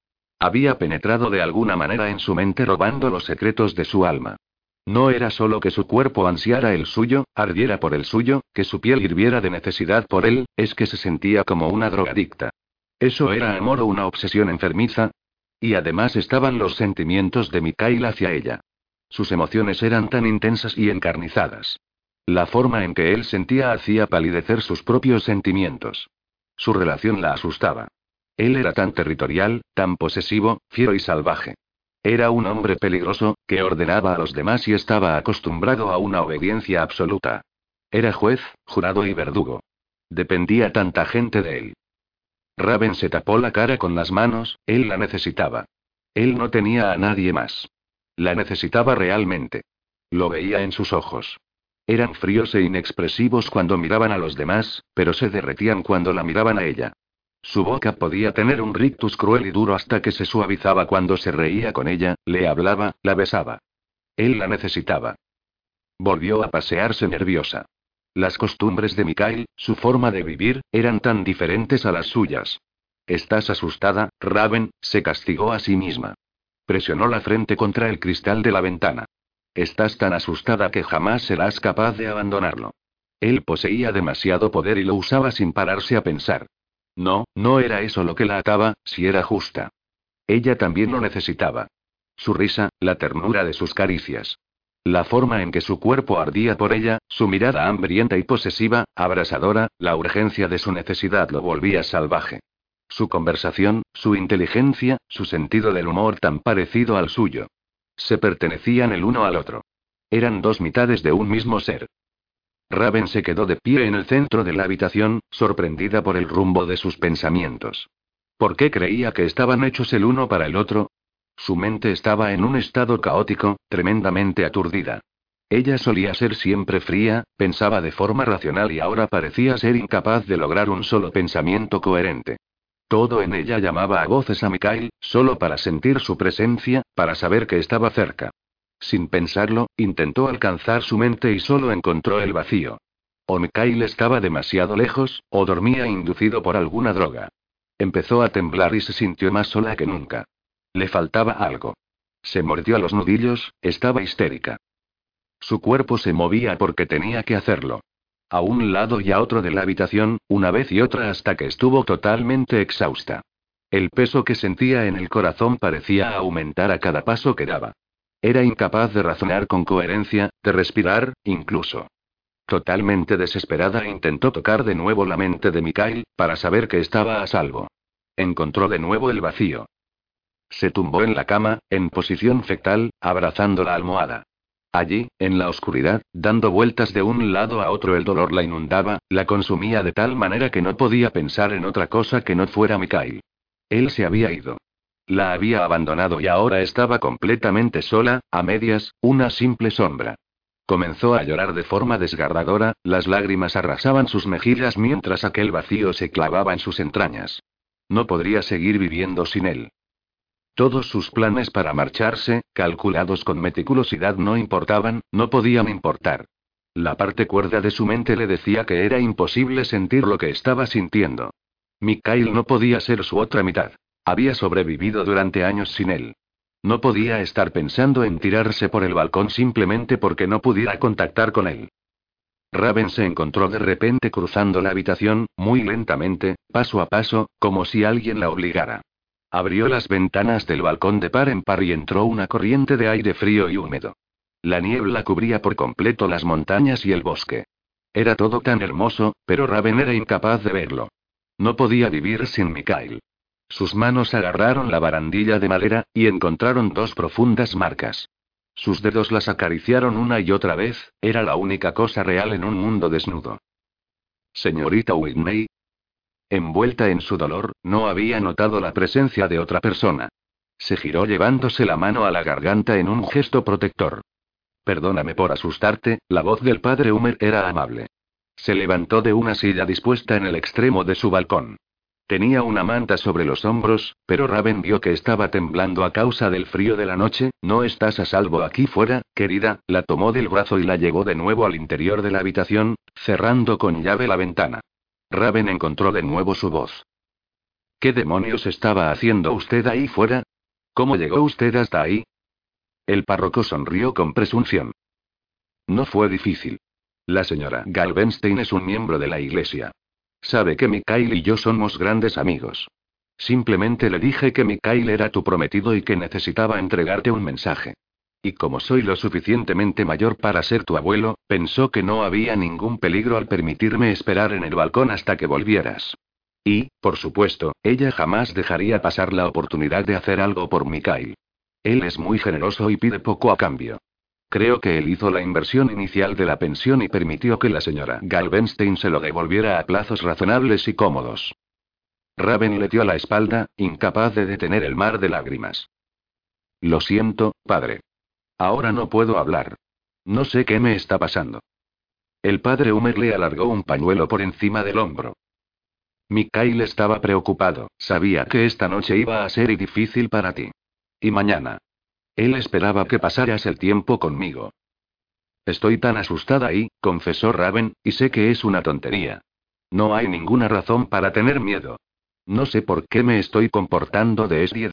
Había penetrado de alguna manera en su mente robando los secretos de su alma. No era solo que su cuerpo ansiara el suyo, ardiera por el suyo, que su piel hirviera de necesidad por él, es que se sentía como una drogadicta. ¿Eso era amor o una obsesión enfermiza? Y además estaban los sentimientos de Mikhail hacia ella. Sus emociones eran tan intensas y encarnizadas. La forma en que él sentía hacía palidecer sus propios sentimientos. Su relación la asustaba. Él era tan territorial, tan posesivo, fiero y salvaje. Era un hombre peligroso, que ordenaba a los demás y estaba acostumbrado a una obediencia absoluta. Era juez, jurado y verdugo. Dependía tanta gente de él. Raven se tapó la cara con las manos, él la necesitaba. Él no tenía a nadie más. La necesitaba realmente. Lo veía en sus ojos. Eran fríos e inexpresivos cuando miraban a los demás, pero se derretían cuando la miraban a ella. Su boca podía tener un rictus cruel y duro hasta que se suavizaba cuando se reía con ella, le hablaba, la besaba. Él la necesitaba. Volvió a pasearse nerviosa. Las costumbres de Mikhail, su forma de vivir, eran tan diferentes a las suyas. ¿Estás asustada, Raven? se castigó a sí misma. Presionó la frente contra el cristal de la ventana. Estás tan asustada que jamás serás capaz de abandonarlo. Él poseía demasiado poder y lo usaba sin pararse a pensar. No, no era eso lo que la ataba, si era justa. Ella también lo necesitaba. Su risa, la ternura de sus caricias. La forma en que su cuerpo ardía por ella, su mirada hambrienta y posesiva, abrasadora, la urgencia de su necesidad lo volvía salvaje. Su conversación, su inteligencia, su sentido del humor tan parecido al suyo. Se pertenecían el uno al otro. Eran dos mitades de un mismo ser. Raven se quedó de pie en el centro de la habitación, sorprendida por el rumbo de sus pensamientos. ¿Por qué creía que estaban hechos el uno para el otro? Su mente estaba en un estado caótico, tremendamente aturdida. Ella solía ser siempre fría, pensaba de forma racional y ahora parecía ser incapaz de lograr un solo pensamiento coherente. Todo en ella llamaba a voces a Mikhail, solo para sentir su presencia, para saber que estaba cerca. Sin pensarlo, intentó alcanzar su mente y solo encontró el vacío. O Mikhail estaba demasiado lejos, o dormía inducido por alguna droga. Empezó a temblar y se sintió más sola que nunca. Le faltaba algo. Se mordió a los nudillos, estaba histérica. Su cuerpo se movía porque tenía que hacerlo. A un lado y a otro de la habitación, una vez y otra hasta que estuvo totalmente exhausta. El peso que sentía en el corazón parecía aumentar a cada paso que daba. Era incapaz de razonar con coherencia, de respirar, incluso. Totalmente desesperada intentó tocar de nuevo la mente de Mikhail, para saber que estaba a salvo. Encontró de nuevo el vacío. Se tumbó en la cama, en posición fetal, abrazando la almohada. Allí, en la oscuridad, dando vueltas de un lado a otro el dolor la inundaba, la consumía de tal manera que no podía pensar en otra cosa que no fuera Mikhail. Él se había ido. La había abandonado y ahora estaba completamente sola, a medias, una simple sombra. Comenzó a llorar de forma desgarradora, las lágrimas arrasaban sus mejillas mientras aquel vacío se clavaba en sus entrañas. No podría seguir viviendo sin él. Todos sus planes para marcharse, calculados con meticulosidad, no importaban, no podían importar. La parte cuerda de su mente le decía que era imposible sentir lo que estaba sintiendo. Mikhail no podía ser su otra mitad. Había sobrevivido durante años sin él. No podía estar pensando en tirarse por el balcón simplemente porque no pudiera contactar con él. Raven se encontró de repente cruzando la habitación, muy lentamente, paso a paso, como si alguien la obligara. Abrió las ventanas del balcón de par en par y entró una corriente de aire frío y húmedo. La niebla cubría por completo las montañas y el bosque. Era todo tan hermoso, pero Raven era incapaz de verlo. No podía vivir sin Mikhail. Sus manos agarraron la barandilla de madera, y encontraron dos profundas marcas. Sus dedos las acariciaron una y otra vez, era la única cosa real en un mundo desnudo. Señorita Whitney. Envuelta en su dolor, no había notado la presencia de otra persona. Se giró llevándose la mano a la garganta en un gesto protector. Perdóname por asustarte, la voz del padre Humer era amable. Se levantó de una silla dispuesta en el extremo de su balcón. Tenía una manta sobre los hombros, pero Raven vio que estaba temblando a causa del frío de la noche. No estás a salvo aquí fuera, querida, la tomó del brazo y la llevó de nuevo al interior de la habitación, cerrando con llave la ventana. Raven encontró de nuevo su voz. ¿Qué demonios estaba haciendo usted ahí fuera? ¿Cómo llegó usted hasta ahí? El párroco sonrió con presunción. No fue difícil. La señora Galvenstein es un miembro de la iglesia. Sabe que Mikhail y yo somos grandes amigos. Simplemente le dije que Mikhail era tu prometido y que necesitaba entregarte un mensaje. Y como soy lo suficientemente mayor para ser tu abuelo, pensó que no había ningún peligro al permitirme esperar en el balcón hasta que volvieras. Y, por supuesto, ella jamás dejaría pasar la oportunidad de hacer algo por Mikhail. Él es muy generoso y pide poco a cambio. Creo que él hizo la inversión inicial de la pensión y permitió que la señora Galvenstein se lo devolviera a plazos razonables y cómodos. Raven le dio la espalda, incapaz de detener el mar de lágrimas. Lo siento, padre. Ahora no puedo hablar. No sé qué me está pasando. El padre Humer le alargó un pañuelo por encima del hombro. Mikhail estaba preocupado, sabía que esta noche iba a ser difícil para ti. Y mañana. Él esperaba que pasaras el tiempo conmigo. Estoy tan asustada ahí, confesó Raven, y sé que es una tontería. No hay ninguna razón para tener miedo. No sé por qué me estoy comportando de ese.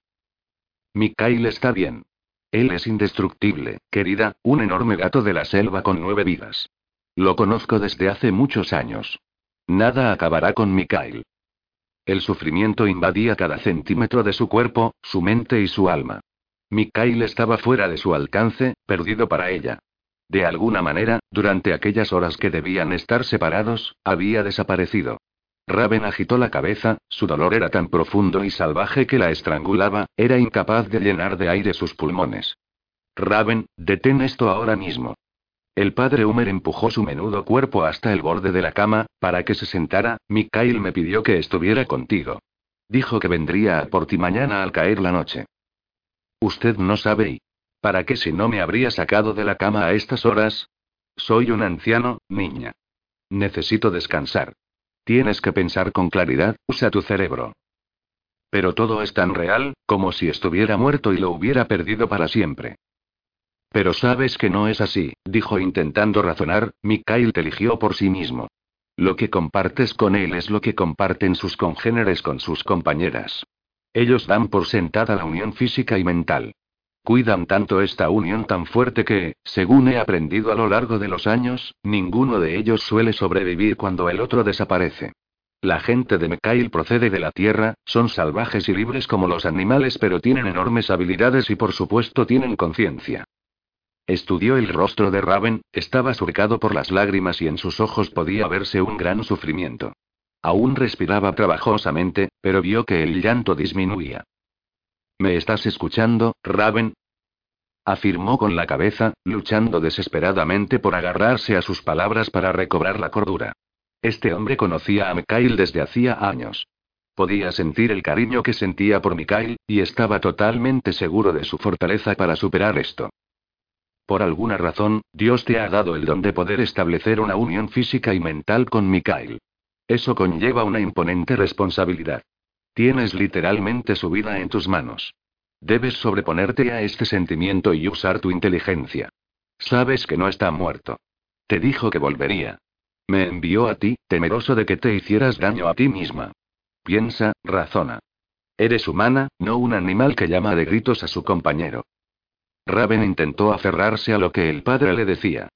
Mikhail está bien. Él es indestructible, querida, un enorme gato de la selva con nueve vidas. Lo conozco desde hace muchos años. Nada acabará con Mikhail. El sufrimiento invadía cada centímetro de su cuerpo, su mente y su alma. Mikhail estaba fuera de su alcance, perdido para ella. De alguna manera, durante aquellas horas que debían estar separados, había desaparecido. Raven agitó la cabeza, su dolor era tan profundo y salvaje que la estrangulaba, era incapaz de llenar de aire sus pulmones. Raven, detén esto ahora mismo. El padre Humer empujó su menudo cuerpo hasta el borde de la cama, para que se sentara. Mikhail me pidió que estuviera contigo. Dijo que vendría a por ti mañana al caer la noche. Usted no sabe y... ¿Para qué si no me habría sacado de la cama a estas horas? Soy un anciano, niña. Necesito descansar. Tienes que pensar con claridad, usa tu cerebro. Pero todo es tan real, como si estuviera muerto y lo hubiera perdido para siempre. Pero sabes que no es así, dijo intentando razonar, Mikhail te eligió por sí mismo. Lo que compartes con él es lo que comparten sus congéneres con sus compañeras. Ellos dan por sentada la unión física y mental. Cuidan tanto esta unión tan fuerte que, según he aprendido a lo largo de los años, ninguno de ellos suele sobrevivir cuando el otro desaparece. La gente de Mekail procede de la Tierra, son salvajes y libres como los animales pero tienen enormes habilidades y por supuesto tienen conciencia. Estudió el rostro de Raven, estaba surcado por las lágrimas y en sus ojos podía verse un gran sufrimiento. Aún respiraba trabajosamente, pero vio que el llanto disminuía. ¿Me estás escuchando, Raven? afirmó con la cabeza, luchando desesperadamente por agarrarse a sus palabras para recobrar la cordura. Este hombre conocía a Mikhail desde hacía años. Podía sentir el cariño que sentía por Mikhail, y estaba totalmente seguro de su fortaleza para superar esto. Por alguna razón, Dios te ha dado el don de poder establecer una unión física y mental con Mikhail. Eso conlleva una imponente responsabilidad. Tienes literalmente su vida en tus manos. Debes sobreponerte a este sentimiento y usar tu inteligencia. Sabes que no está muerto. Te dijo que volvería. Me envió a ti, temeroso de que te hicieras daño a ti misma. Piensa, razona. Eres humana, no un animal que llama de gritos a su compañero. Raven intentó aferrarse a lo que el padre le decía.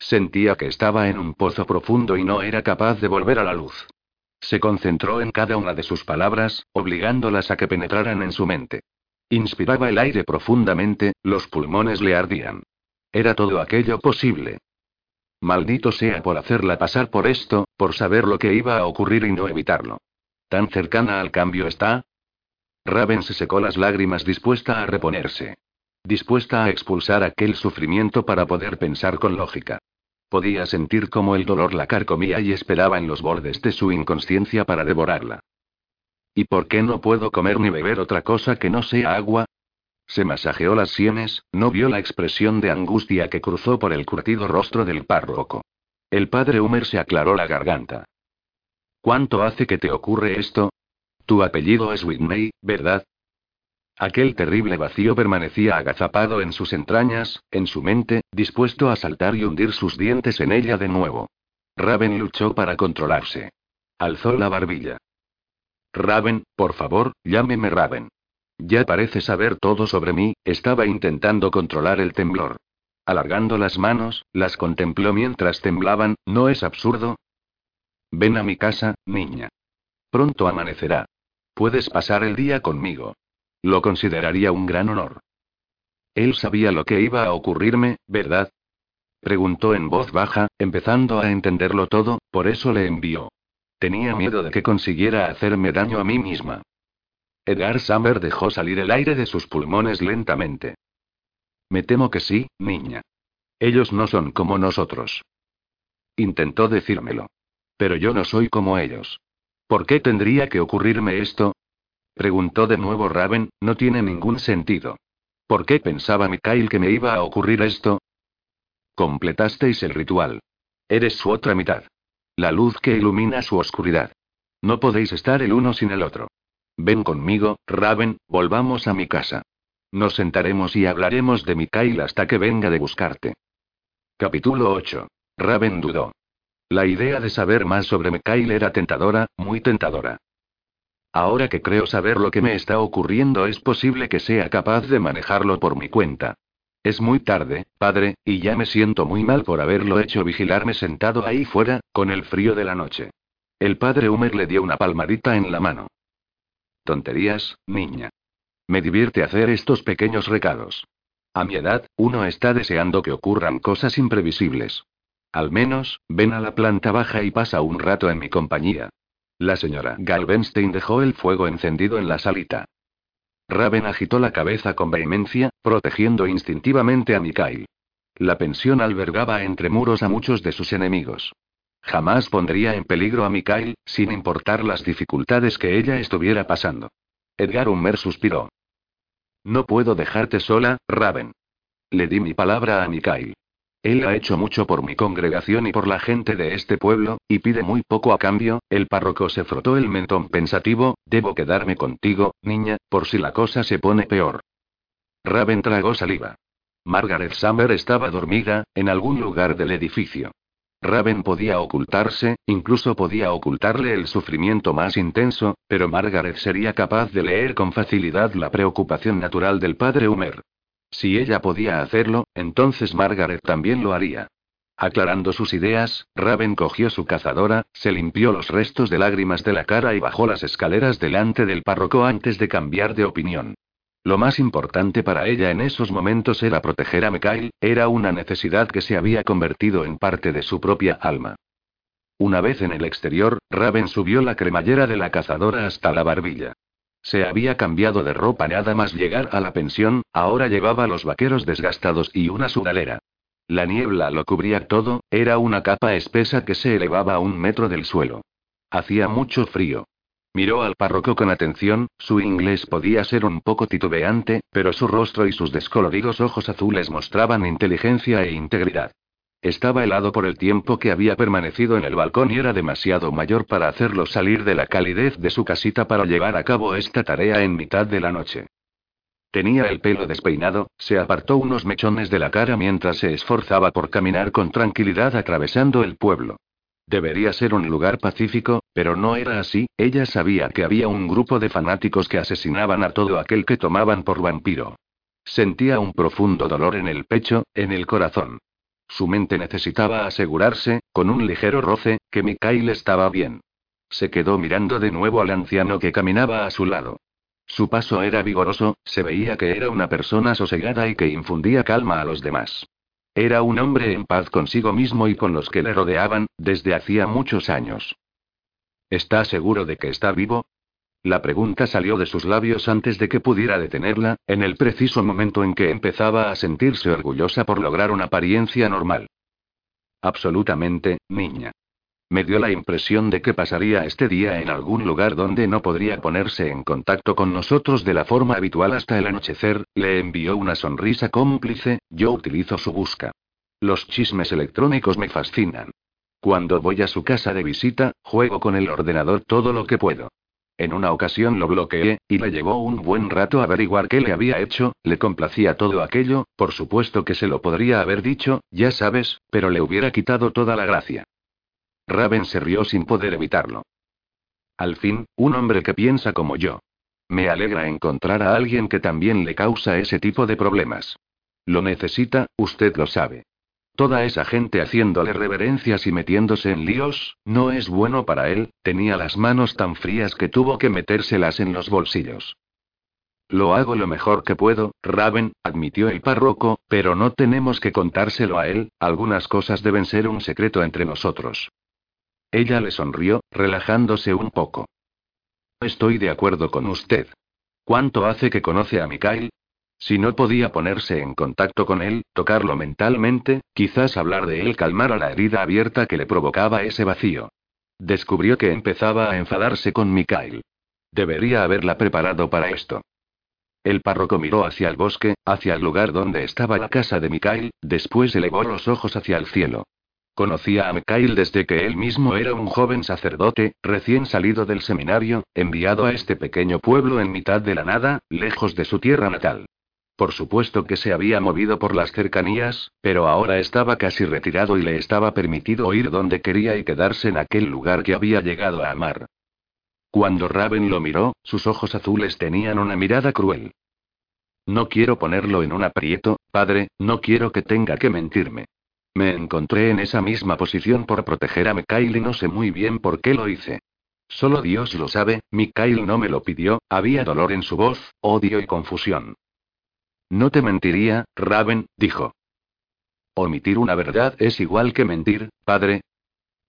Sentía que estaba en un pozo profundo y no era capaz de volver a la luz. Se concentró en cada una de sus palabras, obligándolas a que penetraran en su mente. Inspiraba el aire profundamente, los pulmones le ardían. Era todo aquello posible. Maldito sea por hacerla pasar por esto, por saber lo que iba a ocurrir y no evitarlo. ¿Tan cercana al cambio está? Raven se secó las lágrimas dispuesta a reponerse dispuesta a expulsar aquel sufrimiento para poder pensar con lógica. Podía sentir cómo el dolor la carcomía y esperaba en los bordes de su inconsciencia para devorarla. ¿Y por qué no puedo comer ni beber otra cosa que no sea agua? Se masajeó las sienes, no vio la expresión de angustia que cruzó por el curtido rostro del párroco. El padre Humer se aclaró la garganta. ¿Cuánto hace que te ocurre esto? Tu apellido es Whitney, ¿verdad? Aquel terrible vacío permanecía agazapado en sus entrañas, en su mente, dispuesto a saltar y hundir sus dientes en ella de nuevo. Raven luchó para controlarse. Alzó la barbilla. Raven, por favor, llámeme Raven. Ya parece saber todo sobre mí, estaba intentando controlar el temblor. Alargando las manos, las contempló mientras temblaban, ¿no es absurdo? Ven a mi casa, niña. Pronto amanecerá. Puedes pasar el día conmigo. Lo consideraría un gran honor. Él sabía lo que iba a ocurrirme, ¿verdad? Preguntó en voz baja, empezando a entenderlo todo, por eso le envió. Tenía miedo de que consiguiera hacerme daño a mí misma. Edgar Summer dejó salir el aire de sus pulmones lentamente. Me temo que sí, niña. Ellos no son como nosotros. Intentó decírmelo. Pero yo no soy como ellos. ¿Por qué tendría que ocurrirme esto? Preguntó de nuevo Raven, no tiene ningún sentido. ¿Por qué pensaba Mikhail que me iba a ocurrir esto? Completasteis el ritual. Eres su otra mitad. La luz que ilumina su oscuridad. No podéis estar el uno sin el otro. Ven conmigo, Raven, volvamos a mi casa. Nos sentaremos y hablaremos de Mikhail hasta que venga de buscarte. Capítulo 8. Raven dudó. La idea de saber más sobre Mikhail era tentadora, muy tentadora. Ahora que creo saber lo que me está ocurriendo es posible que sea capaz de manejarlo por mi cuenta. Es muy tarde, padre, y ya me siento muy mal por haberlo hecho vigilarme sentado ahí fuera, con el frío de la noche. El padre Humer le dio una palmadita en la mano. Tonterías, niña. Me divierte hacer estos pequeños recados. A mi edad, uno está deseando que ocurran cosas imprevisibles. Al menos, ven a la planta baja y pasa un rato en mi compañía. La señora Galvenstein dejó el fuego encendido en la salita. Raven agitó la cabeza con vehemencia, protegiendo instintivamente a Mikhail. La pensión albergaba entre muros a muchos de sus enemigos. Jamás pondría en peligro a Mikhail, sin importar las dificultades que ella estuviera pasando. Edgar Hummer suspiró. No puedo dejarte sola, Raven. Le di mi palabra a Mikhail. Él ha hecho mucho por mi congregación y por la gente de este pueblo, y pide muy poco a cambio. El párroco se frotó el mentón pensativo, debo quedarme contigo, niña, por si la cosa se pone peor. Raven tragó saliva. Margaret Summer estaba dormida, en algún lugar del edificio. Raven podía ocultarse, incluso podía ocultarle el sufrimiento más intenso, pero Margaret sería capaz de leer con facilidad la preocupación natural del padre Humer. Si ella podía hacerlo, entonces Margaret también lo haría. Aclarando sus ideas, Raven cogió su cazadora, se limpió los restos de lágrimas de la cara y bajó las escaleras delante del párroco antes de cambiar de opinión. Lo más importante para ella en esos momentos era proteger a Mikhail, era una necesidad que se había convertido en parte de su propia alma. Una vez en el exterior, Raven subió la cremallera de la cazadora hasta la barbilla. Se había cambiado de ropa nada más llegar a la pensión, ahora llevaba los vaqueros desgastados y una sudalera. La niebla lo cubría todo, era una capa espesa que se elevaba a un metro del suelo. Hacía mucho frío. Miró al párroco con atención, su inglés podía ser un poco titubeante, pero su rostro y sus descoloridos ojos azules mostraban inteligencia e integridad. Estaba helado por el tiempo que había permanecido en el balcón y era demasiado mayor para hacerlo salir de la calidez de su casita para llevar a cabo esta tarea en mitad de la noche. Tenía el pelo despeinado, se apartó unos mechones de la cara mientras se esforzaba por caminar con tranquilidad atravesando el pueblo. Debería ser un lugar pacífico, pero no era así, ella sabía que había un grupo de fanáticos que asesinaban a todo aquel que tomaban por vampiro. Sentía un profundo dolor en el pecho, en el corazón. Su mente necesitaba asegurarse, con un ligero roce, que Mikhail estaba bien. Se quedó mirando de nuevo al anciano que caminaba a su lado. Su paso era vigoroso, se veía que era una persona sosegada y que infundía calma a los demás. Era un hombre en paz consigo mismo y con los que le rodeaban, desde hacía muchos años. ¿Está seguro de que está vivo? La pregunta salió de sus labios antes de que pudiera detenerla, en el preciso momento en que empezaba a sentirse orgullosa por lograr una apariencia normal. Absolutamente, niña. Me dio la impresión de que pasaría este día en algún lugar donde no podría ponerse en contacto con nosotros de la forma habitual hasta el anochecer, le envió una sonrisa cómplice, yo utilizo su busca. Los chismes electrónicos me fascinan. Cuando voy a su casa de visita, juego con el ordenador todo lo que puedo. En una ocasión lo bloqueé, y le llevó un buen rato averiguar qué le había hecho, le complacía todo aquello, por supuesto que se lo podría haber dicho, ya sabes, pero le hubiera quitado toda la gracia. Raven se rió sin poder evitarlo. Al fin, un hombre que piensa como yo. Me alegra encontrar a alguien que también le causa ese tipo de problemas. Lo necesita, usted lo sabe. Toda esa gente haciéndole reverencias y metiéndose en líos, no es bueno para él, tenía las manos tan frías que tuvo que metérselas en los bolsillos. Lo hago lo mejor que puedo, Raven, admitió el párroco, pero no tenemos que contárselo a él, algunas cosas deben ser un secreto entre nosotros. Ella le sonrió, relajándose un poco. Estoy de acuerdo con usted. ¿Cuánto hace que conoce a Mikhail? Si no podía ponerse en contacto con él, tocarlo mentalmente, quizás hablar de él calmara la herida abierta que le provocaba ese vacío. Descubrió que empezaba a enfadarse con Mikhail. Debería haberla preparado para esto. El párroco miró hacia el bosque, hacia el lugar donde estaba la casa de Mikhail, después elevó los ojos hacia el cielo. Conocía a Mikhail desde que él mismo era un joven sacerdote, recién salido del seminario, enviado a este pequeño pueblo en mitad de la nada, lejos de su tierra natal. Por supuesto que se había movido por las cercanías, pero ahora estaba casi retirado y le estaba permitido ir donde quería y quedarse en aquel lugar que había llegado a amar. Cuando Raven lo miró, sus ojos azules tenían una mirada cruel. No quiero ponerlo en un aprieto, padre, no quiero que tenga que mentirme. Me encontré en esa misma posición por proteger a Mikhail y no sé muy bien por qué lo hice. Solo Dios lo sabe, Mikhail no me lo pidió, había dolor en su voz, odio y confusión. No te mentiría, Raven, dijo. Omitir una verdad es igual que mentir, padre.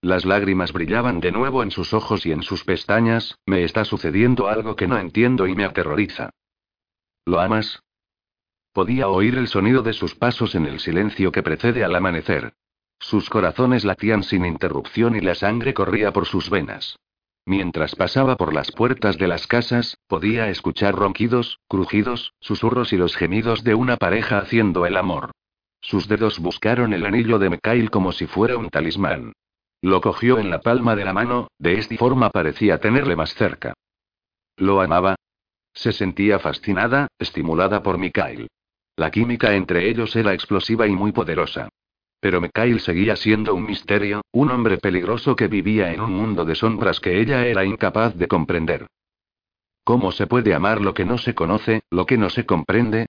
Las lágrimas brillaban de nuevo en sus ojos y en sus pestañas, me está sucediendo algo que no entiendo y me aterroriza. ¿Lo amas? Podía oír el sonido de sus pasos en el silencio que precede al amanecer. Sus corazones latían sin interrupción y la sangre corría por sus venas. Mientras pasaba por las puertas de las casas, podía escuchar ronquidos, crujidos, susurros y los gemidos de una pareja haciendo el amor. Sus dedos buscaron el anillo de Mikhail como si fuera un talismán. Lo cogió en la palma de la mano, de esta forma parecía tenerle más cerca. ¿Lo amaba? Se sentía fascinada, estimulada por Mikhail. La química entre ellos era explosiva y muy poderosa. Pero Mikhail seguía siendo un misterio, un hombre peligroso que vivía en un mundo de sombras que ella era incapaz de comprender. ¿Cómo se puede amar lo que no se conoce, lo que no se comprende?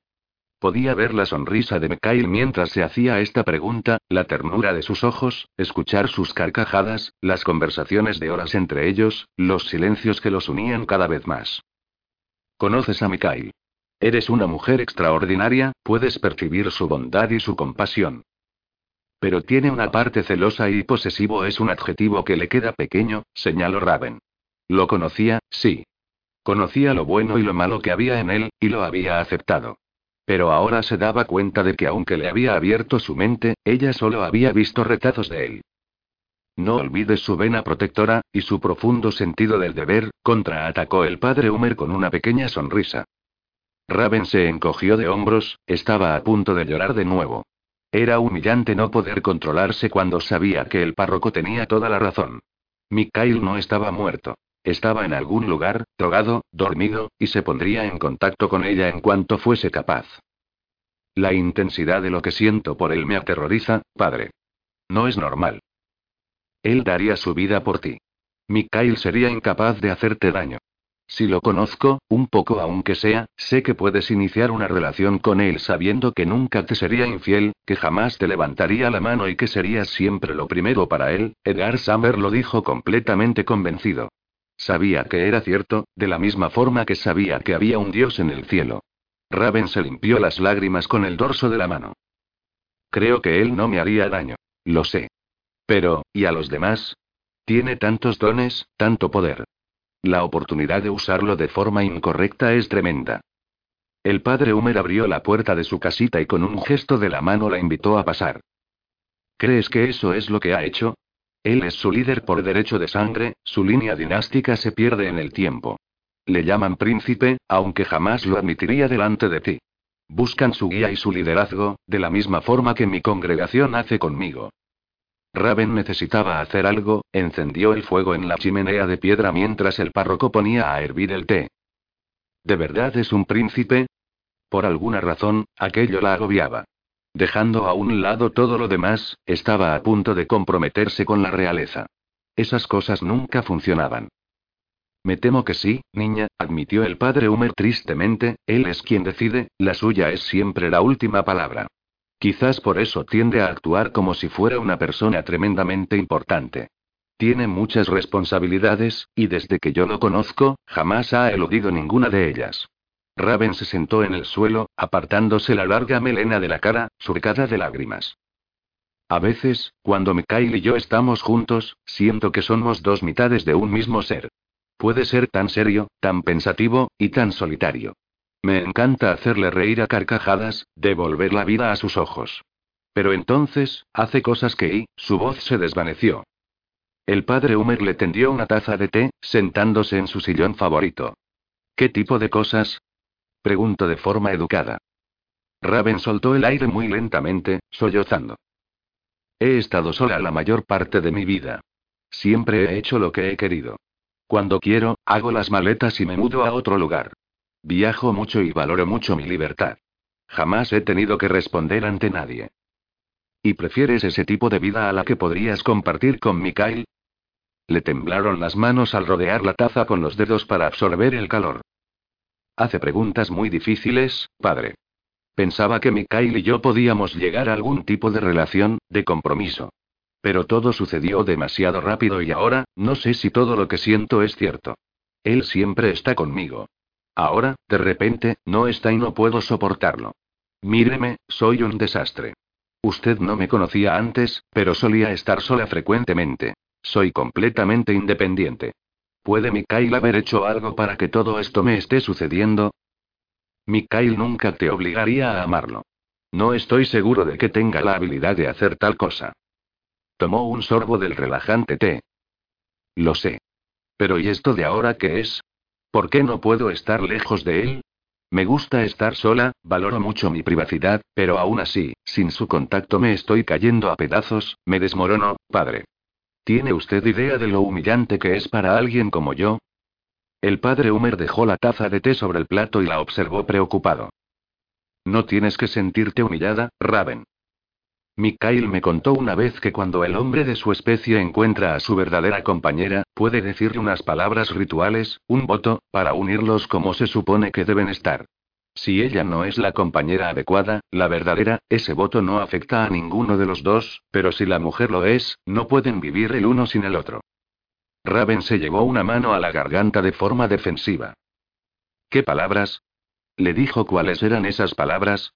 Podía ver la sonrisa de Mikhail mientras se hacía esta pregunta, la ternura de sus ojos, escuchar sus carcajadas, las conversaciones de horas entre ellos, los silencios que los unían cada vez más. Conoces a Mikhail. Eres una mujer extraordinaria, puedes percibir su bondad y su compasión. Pero tiene una parte celosa y posesivo es un adjetivo que le queda pequeño, señaló Raven. Lo conocía, sí. Conocía lo bueno y lo malo que había en él, y lo había aceptado. Pero ahora se daba cuenta de que aunque le había abierto su mente, ella solo había visto retazos de él. No olvides su vena protectora, y su profundo sentido del deber, contraatacó el padre Humer con una pequeña sonrisa. Raven se encogió de hombros, estaba a punto de llorar de nuevo. Era humillante no poder controlarse cuando sabía que el párroco tenía toda la razón. Mikhail no estaba muerto. Estaba en algún lugar, drogado, dormido, y se pondría en contacto con ella en cuanto fuese capaz. La intensidad de lo que siento por él me aterroriza, padre. No es normal. Él daría su vida por ti. Mikhail sería incapaz de hacerte daño. Si lo conozco, un poco aunque sea, sé que puedes iniciar una relación con él sabiendo que nunca te sería infiel, que jamás te levantaría la mano y que serías siempre lo primero para él, Edgar Summer lo dijo completamente convencido. Sabía que era cierto, de la misma forma que sabía que había un dios en el cielo. Raven se limpió las lágrimas con el dorso de la mano. Creo que él no me haría daño. Lo sé. Pero, ¿y a los demás? Tiene tantos dones, tanto poder. La oportunidad de usarlo de forma incorrecta es tremenda. El padre Humer abrió la puerta de su casita y con un gesto de la mano la invitó a pasar. ¿Crees que eso es lo que ha hecho? Él es su líder por derecho de sangre, su línea dinástica se pierde en el tiempo. Le llaman príncipe, aunque jamás lo admitiría delante de ti. Buscan su guía y su liderazgo, de la misma forma que mi congregación hace conmigo. Raven necesitaba hacer algo, encendió el fuego en la chimenea de piedra mientras el párroco ponía a hervir el té. ¿De verdad es un príncipe? Por alguna razón, aquello la agobiaba. Dejando a un lado todo lo demás, estaba a punto de comprometerse con la realeza. Esas cosas nunca funcionaban. Me temo que sí, niña, admitió el padre Humer tristemente, él es quien decide, la suya es siempre la última palabra. Quizás por eso tiende a actuar como si fuera una persona tremendamente importante. Tiene muchas responsabilidades, y desde que yo lo conozco, jamás ha eludido ninguna de ellas. Raven se sentó en el suelo, apartándose la larga melena de la cara, surcada de lágrimas. A veces, cuando Mikhail y yo estamos juntos, siento que somos dos mitades de un mismo ser. Puede ser tan serio, tan pensativo, y tan solitario. Me encanta hacerle reír a carcajadas, devolver la vida a sus ojos. Pero entonces, hace cosas que y, su voz se desvaneció. El padre Humer le tendió una taza de té, sentándose en su sillón favorito. ¿Qué tipo de cosas? Preguntó de forma educada. Raven soltó el aire muy lentamente, sollozando. He estado sola la mayor parte de mi vida. Siempre he hecho lo que he querido. Cuando quiero, hago las maletas y me mudo a otro lugar. Viajo mucho y valoro mucho mi libertad. Jamás he tenido que responder ante nadie. ¿Y prefieres ese tipo de vida a la que podrías compartir con Mikhail? Le temblaron las manos al rodear la taza con los dedos para absorber el calor. Hace preguntas muy difíciles, padre. Pensaba que Mikhail y yo podíamos llegar a algún tipo de relación, de compromiso. Pero todo sucedió demasiado rápido y ahora, no sé si todo lo que siento es cierto. Él siempre está conmigo. Ahora, de repente, no está y no puedo soportarlo. Míreme, soy un desastre. Usted no me conocía antes, pero solía estar sola frecuentemente. Soy completamente independiente. ¿Puede Mikhail haber hecho algo para que todo esto me esté sucediendo? Mikhail nunca te obligaría a amarlo. No estoy seguro de que tenga la habilidad de hacer tal cosa. Tomó un sorbo del relajante té. Lo sé. Pero ¿y esto de ahora qué es? ¿Por qué no puedo estar lejos de él? Me gusta estar sola, valoro mucho mi privacidad, pero aún así, sin su contacto me estoy cayendo a pedazos, me desmorono, padre. ¿Tiene usted idea de lo humillante que es para alguien como yo? El padre Humer dejó la taza de té sobre el plato y la observó preocupado. No tienes que sentirte humillada, Raven. Mikhail me contó una vez que cuando el hombre de su especie encuentra a su verdadera compañera, puede decirle unas palabras rituales, un voto, para unirlos como se supone que deben estar. Si ella no es la compañera adecuada, la verdadera, ese voto no afecta a ninguno de los dos, pero si la mujer lo es, no pueden vivir el uno sin el otro. Raven se llevó una mano a la garganta de forma defensiva. ¿Qué palabras? ¿Le dijo cuáles eran esas palabras?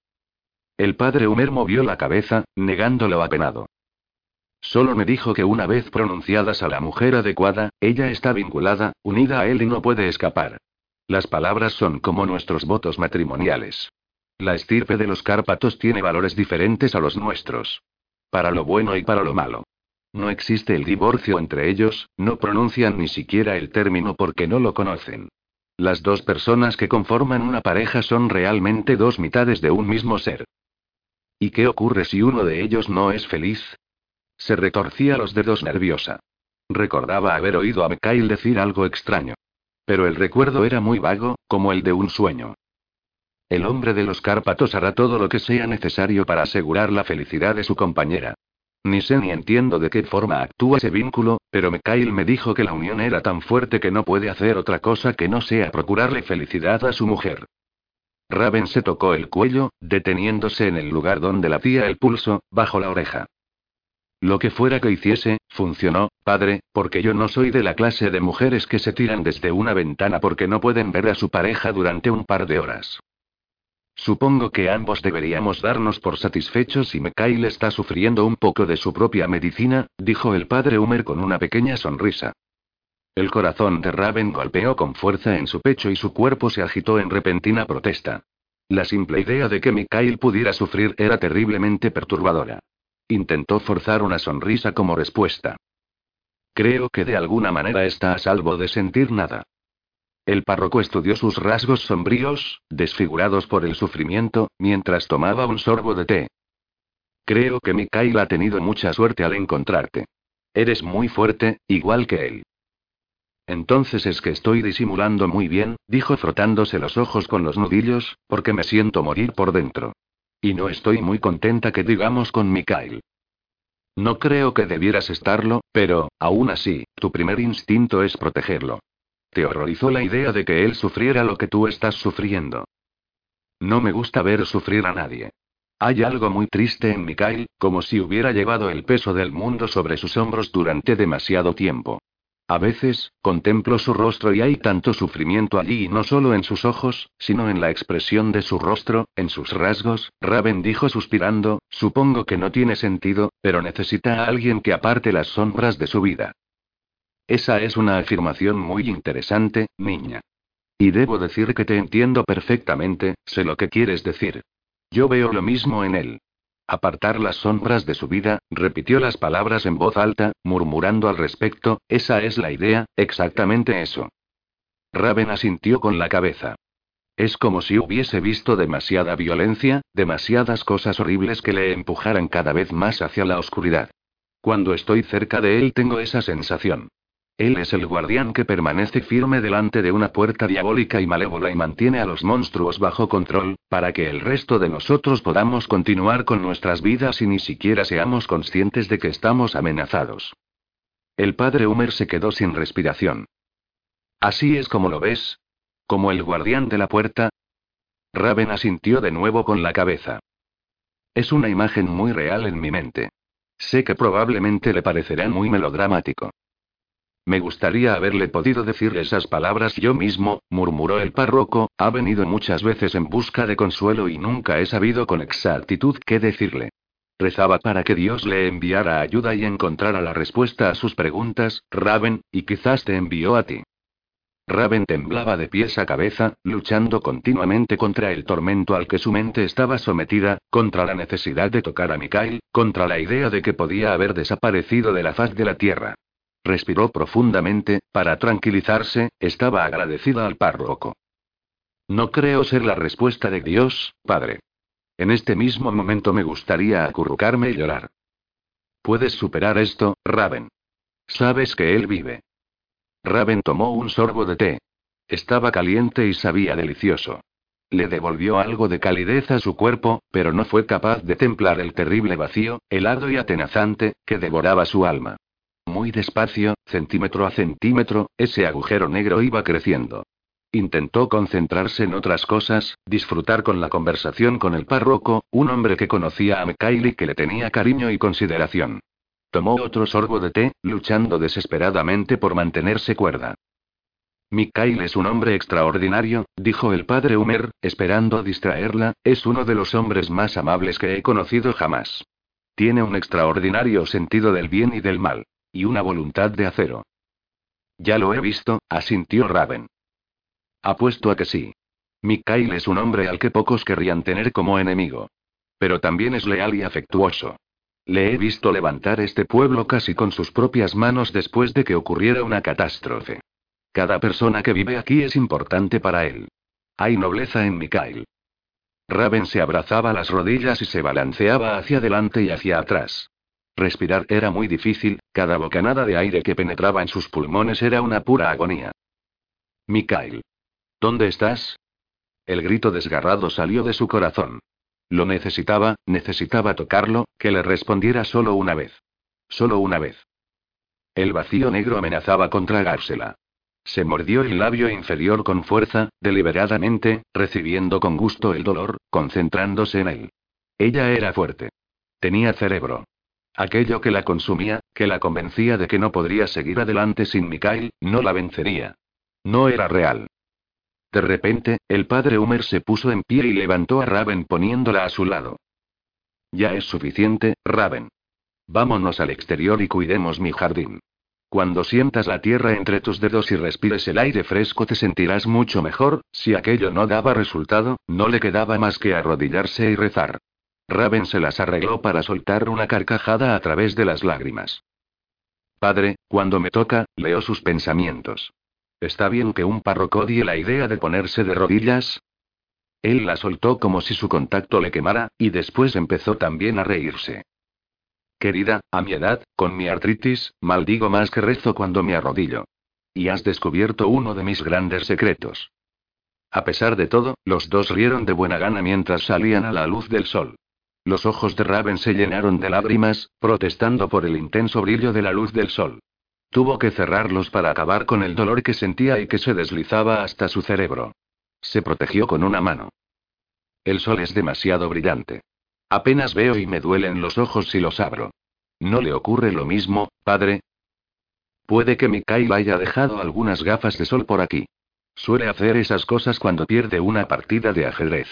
El padre Humer movió la cabeza, negándolo apenado. Solo me dijo que una vez pronunciadas a la mujer adecuada, ella está vinculada, unida a él y no puede escapar. Las palabras son como nuestros votos matrimoniales. La estirpe de los Cárpatos tiene valores diferentes a los nuestros. Para lo bueno y para lo malo. No existe el divorcio entre ellos, no pronuncian ni siquiera el término porque no lo conocen. Las dos personas que conforman una pareja son realmente dos mitades de un mismo ser. ¿Y qué ocurre si uno de ellos no es feliz? Se retorcía los dedos nerviosa. Recordaba haber oído a Mikhail decir algo extraño. Pero el recuerdo era muy vago, como el de un sueño. El hombre de los Cárpatos hará todo lo que sea necesario para asegurar la felicidad de su compañera. Ni sé ni entiendo de qué forma actúa ese vínculo, pero Mikhail me dijo que la unión era tan fuerte que no puede hacer otra cosa que no sea procurarle felicidad a su mujer. Raven se tocó el cuello, deteniéndose en el lugar donde latía el pulso, bajo la oreja. Lo que fuera que hiciese, funcionó, padre, porque yo no soy de la clase de mujeres que se tiran desde una ventana porque no pueden ver a su pareja durante un par de horas. Supongo que ambos deberíamos darnos por satisfechos y Mekail está sufriendo un poco de su propia medicina, dijo el padre Humer con una pequeña sonrisa. El corazón de Raven golpeó con fuerza en su pecho y su cuerpo se agitó en repentina protesta. La simple idea de que Mikhail pudiera sufrir era terriblemente perturbadora. Intentó forzar una sonrisa como respuesta. Creo que de alguna manera está a salvo de sentir nada. El párroco estudió sus rasgos sombríos, desfigurados por el sufrimiento, mientras tomaba un sorbo de té. Creo que Mikhail ha tenido mucha suerte al encontrarte. Eres muy fuerte, igual que él. Entonces es que estoy disimulando muy bien, dijo frotándose los ojos con los nudillos, porque me siento morir por dentro. Y no estoy muy contenta que digamos con Mikhail. No creo que debieras estarlo, pero, aún así, tu primer instinto es protegerlo. Te horrorizó la idea de que él sufriera lo que tú estás sufriendo. No me gusta ver sufrir a nadie. Hay algo muy triste en Mikhail, como si hubiera llevado el peso del mundo sobre sus hombros durante demasiado tiempo. A veces, contemplo su rostro y hay tanto sufrimiento allí no solo en sus ojos, sino en la expresión de su rostro, en sus rasgos, Raven dijo suspirando, supongo que no tiene sentido, pero necesita a alguien que aparte las sombras de su vida. Esa es una afirmación muy interesante, niña. Y debo decir que te entiendo perfectamente, sé lo que quieres decir. Yo veo lo mismo en él. Apartar las sombras de su vida, repitió las palabras en voz alta, murmurando al respecto, esa es la idea, exactamente eso. Raven asintió con la cabeza. Es como si hubiese visto demasiada violencia, demasiadas cosas horribles que le empujaran cada vez más hacia la oscuridad. Cuando estoy cerca de él tengo esa sensación. Él es el guardián que permanece firme delante de una puerta diabólica y malévola y mantiene a los monstruos bajo control, para que el resto de nosotros podamos continuar con nuestras vidas y ni siquiera seamos conscientes de que estamos amenazados. El padre Humer se quedó sin respiración. ¿Así es como lo ves? ¿Como el guardián de la puerta? Raven asintió de nuevo con la cabeza. Es una imagen muy real en mi mente. Sé que probablemente le parecerá muy melodramático. Me gustaría haberle podido decir esas palabras yo mismo, murmuró el párroco, ha venido muchas veces en busca de consuelo y nunca he sabido con exactitud qué decirle. Rezaba para que Dios le enviara ayuda y encontrara la respuesta a sus preguntas, Raven, y quizás te envió a ti. Raven temblaba de pies a cabeza, luchando continuamente contra el tormento al que su mente estaba sometida, contra la necesidad de tocar a Mikhail, contra la idea de que podía haber desaparecido de la faz de la tierra. Respiró profundamente, para tranquilizarse, estaba agradecida al párroco. No creo ser la respuesta de Dios, padre. En este mismo momento me gustaría acurrucarme y llorar. Puedes superar esto, Raven. Sabes que él vive. Raven tomó un sorbo de té. Estaba caliente y sabía delicioso. Le devolvió algo de calidez a su cuerpo, pero no fue capaz de templar el terrible vacío, helado y atenazante, que devoraba su alma. Muy despacio, centímetro a centímetro, ese agujero negro iba creciendo. Intentó concentrarse en otras cosas, disfrutar con la conversación con el párroco, un hombre que conocía a Mikhail y que le tenía cariño y consideración. Tomó otro sorbo de té, luchando desesperadamente por mantenerse cuerda. Mikhail es un hombre extraordinario, dijo el padre Humer, esperando distraerla, es uno de los hombres más amables que he conocido jamás. Tiene un extraordinario sentido del bien y del mal. Y una voluntad de acero. Ya lo he visto, asintió Raven. Apuesto a que sí. Mikhail es un hombre al que pocos querrían tener como enemigo. Pero también es leal y afectuoso. Le he visto levantar este pueblo casi con sus propias manos después de que ocurriera una catástrofe. Cada persona que vive aquí es importante para él. Hay nobleza en Mikhail. Raven se abrazaba las rodillas y se balanceaba hacia adelante y hacia atrás. Respirar era muy difícil, cada bocanada de aire que penetraba en sus pulmones era una pura agonía. Mikhail. ¿Dónde estás? El grito desgarrado salió de su corazón. Lo necesitaba, necesitaba tocarlo, que le respondiera solo una vez. Solo una vez. El vacío negro amenazaba con tragársela. Se mordió el labio inferior con fuerza, deliberadamente, recibiendo con gusto el dolor, concentrándose en él. Ella era fuerte. Tenía cerebro. Aquello que la consumía, que la convencía de que no podría seguir adelante sin Mikhail, no la vencería. No era real. De repente, el padre Humer se puso en pie y levantó a Raven poniéndola a su lado. Ya es suficiente, Raven. Vámonos al exterior y cuidemos mi jardín. Cuando sientas la tierra entre tus dedos y respires el aire fresco te sentirás mucho mejor, si aquello no daba resultado, no le quedaba más que arrodillarse y rezar. Raven se las arregló para soltar una carcajada a través de las lágrimas. Padre, cuando me toca, leo sus pensamientos. ¿Está bien que un párroco odie la idea de ponerse de rodillas? Él la soltó como si su contacto le quemara, y después empezó también a reírse. Querida, a mi edad, con mi artritis, maldigo más que rezo cuando me arrodillo. Y has descubierto uno de mis grandes secretos. A pesar de todo, los dos rieron de buena gana mientras salían a la luz del sol. Los ojos de Raven se llenaron de lágrimas, protestando por el intenso brillo de la luz del sol. Tuvo que cerrarlos para acabar con el dolor que sentía y que se deslizaba hasta su cerebro. Se protegió con una mano. El sol es demasiado brillante. Apenas veo y me duelen los ojos si los abro. ¿No le ocurre lo mismo, padre? Puede que Mikhail haya dejado algunas gafas de sol por aquí. Suele hacer esas cosas cuando pierde una partida de ajedrez.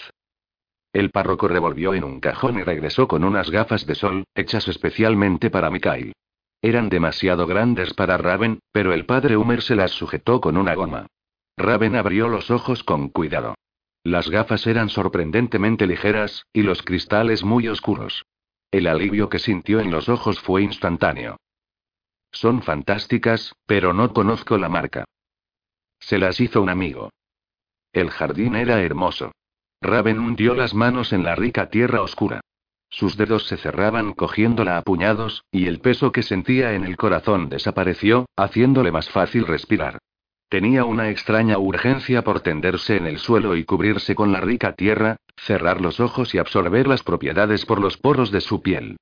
El párroco revolvió en un cajón y regresó con unas gafas de sol, hechas especialmente para Mikhail. Eran demasiado grandes para Raven, pero el padre Humer se las sujetó con una goma. Raven abrió los ojos con cuidado. Las gafas eran sorprendentemente ligeras, y los cristales muy oscuros. El alivio que sintió en los ojos fue instantáneo. Son fantásticas, pero no conozco la marca. Se las hizo un amigo. El jardín era hermoso. Raven hundió las manos en la rica tierra oscura. Sus dedos se cerraban cogiéndola a puñados, y el peso que sentía en el corazón desapareció, haciéndole más fácil respirar. Tenía una extraña urgencia por tenderse en el suelo y cubrirse con la rica tierra, cerrar los ojos y absorber las propiedades por los poros de su piel.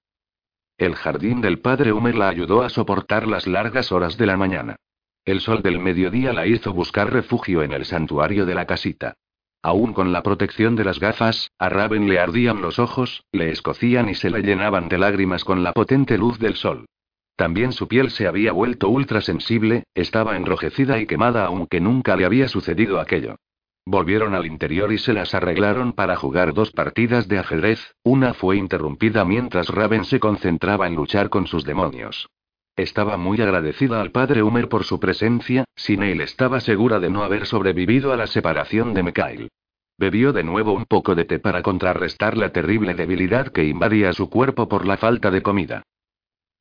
El jardín del padre Humer la ayudó a soportar las largas horas de la mañana. El sol del mediodía la hizo buscar refugio en el santuario de la casita. Aún con la protección de las gafas, a Raven le ardían los ojos, le escocían y se le llenaban de lágrimas con la potente luz del sol. También su piel se había vuelto ultrasensible, estaba enrojecida y quemada aunque nunca le había sucedido aquello. Volvieron al interior y se las arreglaron para jugar dos partidas de ajedrez, una fue interrumpida mientras Raven se concentraba en luchar con sus demonios. Estaba muy agradecida al padre Humer por su presencia, sin él estaba segura de no haber sobrevivido a la separación de Mikhail. Bebió de nuevo un poco de té para contrarrestar la terrible debilidad que invadía su cuerpo por la falta de comida.